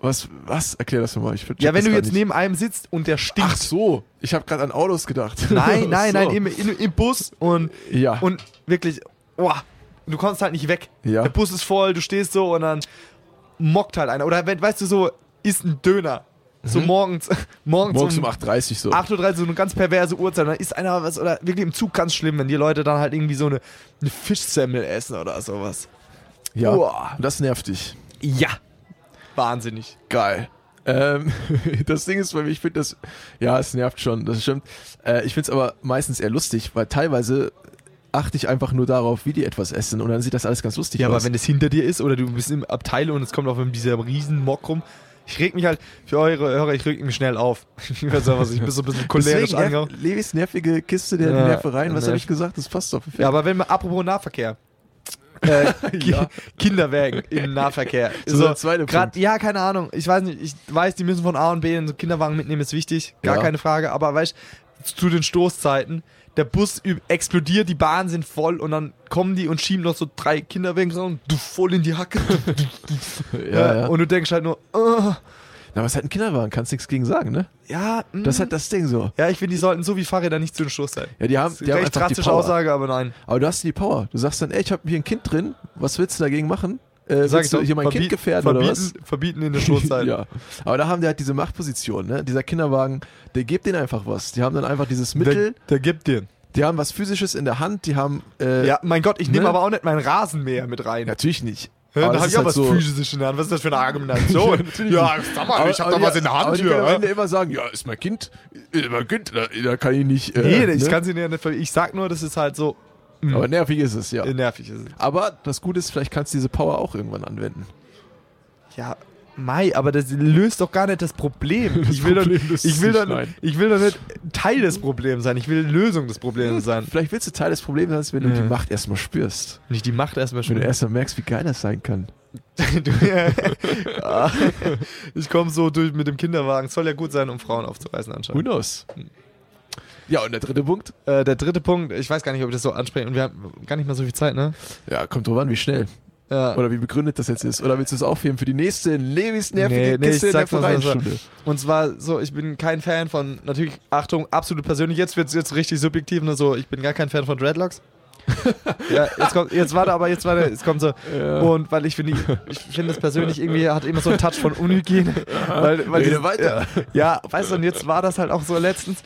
Was? Was? Erklär das nochmal. Ich Ja, wenn du jetzt nicht. neben einem sitzt und der stinkt. Ach so. Ich habe gerade an Autos gedacht. Nein, nein, so. nein, im, im, im Bus und, Ja. und wirklich, oh, du kommst halt nicht weg. Ja. Der Bus ist voll, du stehst so und dann mockt halt einer. Oder weißt du, so isst ein Döner. So morgens, morgens, Mhm. Morgens um um 8.30 Uhr so. 8.30 Uhr, so eine ganz perverse Uhrzeit. Dann isst einer was, oder wirklich im Zug ganz schlimm, wenn die Leute dann halt irgendwie so eine, eine Fischsemmel essen oder sowas. Ja. Und das nervt dich. Ja. Wahnsinnig. Geil. Ähm, das Ding ist bei mir, ich finde das, ja, es nervt schon, das stimmt. Äh, ich finde es aber meistens eher lustig, weil teilweise achte ich einfach nur darauf, wie die etwas essen und dann sieht das alles ganz lustig Ja, aus. aber wenn es hinter dir ist oder du bist im Abteil und es kommt auf dieser riesen Mock rum. Ich reg mich halt, für eure Hörer, ich reg mich schnell auf. Ich weiß auch was, ich bin so ein bisschen cholerisch angehauen. Levis nervige Kiste der Ja, Nervereien, was habe nerv- ich gesagt? Das passt doch perfekt. Ja, aber wenn wir, apropos Nahverkehr. Äh, Ja. Kinderwägen im Nahverkehr. So der zweite grad, Punkt. Ja, keine Ahnung. Ich weiß nicht, ich weiß, die müssen von A und B einen Kinderwagen mitnehmen, ist wichtig. Gar Ja. keine Frage. Aber weißt zu den Stoßzeiten, der Bus explodiert, die Bahnen sind voll und dann kommen die und schieben noch so drei Kinderwägen raus und du voll in die Hacke. ja, ja. Und du denkst halt nur, oh, Na, was halt ein Kinderwagen, kannst nichts gegen sagen, ne? ja, mm. Das ist halt das Ding so. Ja, ich finde, die sollten so wie Fahrräder nicht zu den Stoß sein. Ja, die haben, die haben recht drastische. Aussage, aber nein. Aber du hast die Power. Du sagst dann, ey, ich habe hier ein Kind drin, was willst du dagegen machen? Äh, Sag du doch, hier mein Kind gefährden oder was? verbieten, in der Stoßzeit. Ja, aber da haben die halt diese Machtposition, ne? Dieser Kinderwagen, der gibt denen einfach was. Die haben dann einfach dieses Mittel, Der, der gibt dir. die haben was Physisches in der Hand, die haben, äh, Ja, mein Gott, ich nehme ne? aber auch nicht meinen Rasenmäher mit rein. natürlich nicht. Aber da habe ich auch halt was so- Physisches in der Hand. Was ist das für eine Argumentation? ja, sag mal, ich habe doch aber was in der Hand aber die können am ja. Ende immer sagen, ja, ist mein Kind, ist mein Kind, da, da kann ich nicht. Äh, Nee, ich ne? kann sie ja nicht Ich sag nur, das ist halt so Aber nervig ist es, ja. nervig. Ist. Aber das Gute ist, vielleicht kannst du diese Power auch irgendwann anwenden. Ja, Mai, aber das löst doch gar nicht das Problem. Das ich will Problem doch, löst ich will doch, ich will doch nicht Teil des Problems sein. Ich will Lösung des Problems sein. Vielleicht willst du Teil des Problems sein, wenn du Ja. die Macht erstmal spürst. Nicht die Macht erstmal Wenn schon. du erstmal merkst, wie geil das sein kann. Du, ich komme so durch mit dem Kinderwagen. Soll ja gut sein, um Frauen aufzureißen Who anscheinend. knows? Ja, und der dritte Punkt? Äh, der dritte Punkt, ich weiß gar nicht, ob ich das so anspreche. Und wir haben gar nicht mehr so viel Zeit, ne? Ja, kommt drauf an, wie schnell. Ja. Oder wie begründet das jetzt ist. Oder willst du es aufheben für die nächste Levis nervige Nee, nee, Kiste mal so, Nervereienstunde? Und zwar so, ich bin kein Fan von, natürlich, Achtung, absolut persönlich, jetzt wird's jetzt richtig subjektiv, ne, so, ich bin gar kein Fan von Dreadlocks. ja, jetzt kommt, jetzt warte, aber jetzt warte, es kommt so. Ja. Und weil ich finde, ich finde es persönlich irgendwie hat immer so einen Touch von Unhygiene. weil, weil Rede weiter. Ja, weißt du, und jetzt war das halt auch so letztens,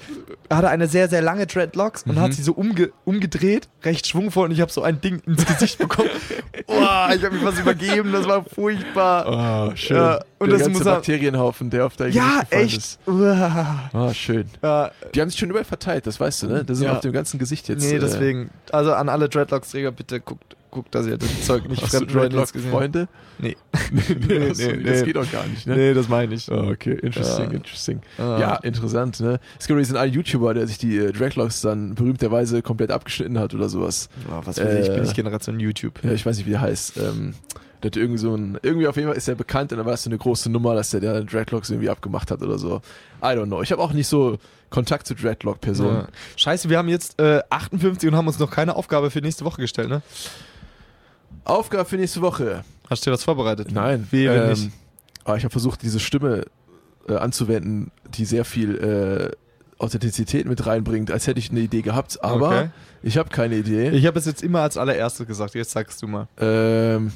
er hatte eine sehr, sehr lange Dreadlocks und Mhm. hat sie so umge umgedreht, recht schwungvoll und ich habe so ein Ding ins Gesicht bekommen. Boah, ich habe mich was übergeben, das war furchtbar. Ah, schön. Ja, und der das ganze muss er- Bakterienhaufen, der auf dein ja, echt. ist. Ah, schön. Ja, Die haben sich schon überall verteilt, das weißt du, ne? Das ist Ja. auf dem ganzen Gesicht jetzt. nee, äh, deswegen. Also an alle Dreadlocks-Träger, bitte guckt, guckt, dass ihr das Zeug nicht fremd Dreadlocks Dreadlock gesehen. Freunde? Nee. nee, Nee, du nee, das nee. geht doch gar nicht, ne? Nee, das meine ich. Ah, okay, interesting, Ja. interesting. Ah. Ja, interessant, ne? Es gibt übrigens einen YouTuber, der sich die äh, Dreadlocks dann berühmterweise komplett abgeschnitten hat oder sowas. Oh, was weiß ich, ich bin Äh, nicht Generation YouTube. Ja, ich weiß nicht, wie der heißt. Ähm, der hat irgendwie so ein, irgendwie auf jeden Fall ist er bekannt und da war es so eine große Nummer, dass der der Dreadlocks irgendwie abgemacht hat oder so. I don't know. Ich habe auch nicht so Kontakt zu Dreadlock-Personen. Ja. Scheiße, wir haben jetzt äh, 58 und haben uns noch keine Aufgabe für nächste Woche gestellt, ne? Aufgabe für nächste Woche. Hast du dir was vorbereitet? Nein. Wie, ähm, nicht? Aber ich habe versucht, diese Stimme äh, anzuwenden, die sehr viel äh, Authentizität mit reinbringt, als hätte ich eine Idee gehabt. Aber Okay. ich habe keine Idee. Ich habe es jetzt immer als allererstes gesagt, jetzt sagst du mal. ähm,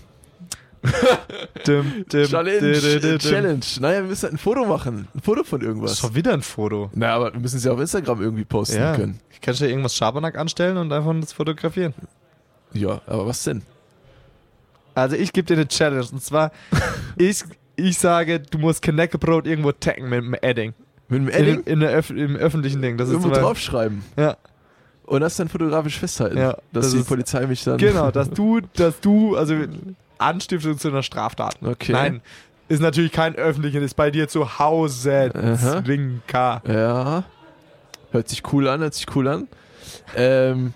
Dim, dim, Challenge, di, di, di, äh, dim. Challenge. Naja, wir müssen halt ein Foto machen. Ein Foto von Das irgendwas. ist schon wieder ein Foto. Na, aber wir müssen es ja auf Instagram irgendwie posten Ja. können. Kannst du dir irgendwas Schabernack anstellen und einfach das fotografieren? Ja, aber was denn? Also ich gebe dir eine Challenge und zwar, ich, ich sage, du musst Knäckebrot irgendwo taggen mit dem Edding. Mit einem In, Edding in der Öff im öffentlichen Ding. Das ist irgendwo Beispiel- draufschreiben Ja, und das dann fotografisch festhalten, Ja, dass das die ist- Polizei mich dann... genau, dass du, dass du, also Anstiftung zu einer Straftat. Okay. Nein, ist natürlich kein öffentliches, ist bei dir zu Hause. Aha. Zwinker. Ja, hört sich cool an, hört sich cool an. Ähm,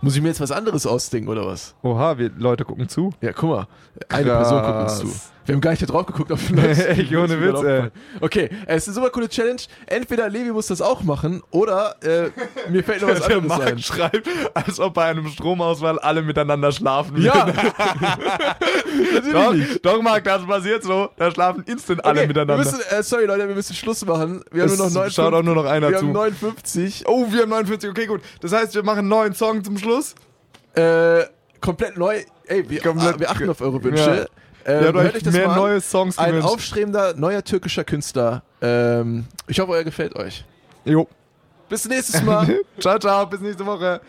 muss ich mir jetzt was anderes ausdenken oder was? Oha, wir, Leute gucken zu. Ja, guck mal, eine Krass. Person guckt uns zu. Wir haben gar nicht da drauf geguckt auf den. Echt, ohne Witz, ey. Okay, es ist eine super coole Challenge. Entweder Levi muss das auch machen oder äh, mir fällt noch was Der anderes ein. Marc schreibt, als ob bei einem Stromausfall alle miteinander schlafen. Ja, doch, doch, Marc, das passiert so. Da schlafen instant alle okay, miteinander. Wir müssen, äh, sorry Leute, wir müssen Schluss machen. Wir haben Es nur noch 59. schaut auch nur noch einer wir zu. haben 59. Oh, wir haben 49, okay, gut. Das heißt, wir machen einen neuen Song zum Schluss. Äh, komplett neu. Ey, wir, Komplett- ah, wir achten auf eure Wünsche. Ja. Ähm, habt hört euch mehr an. neue Songs Ein gewünscht. aufstrebender, neuer türkischer Künstler. Ähm, ich hoffe, er gefällt euch. Jo. Bis nächstes Mal. ciao, ciao, bis nächste Woche.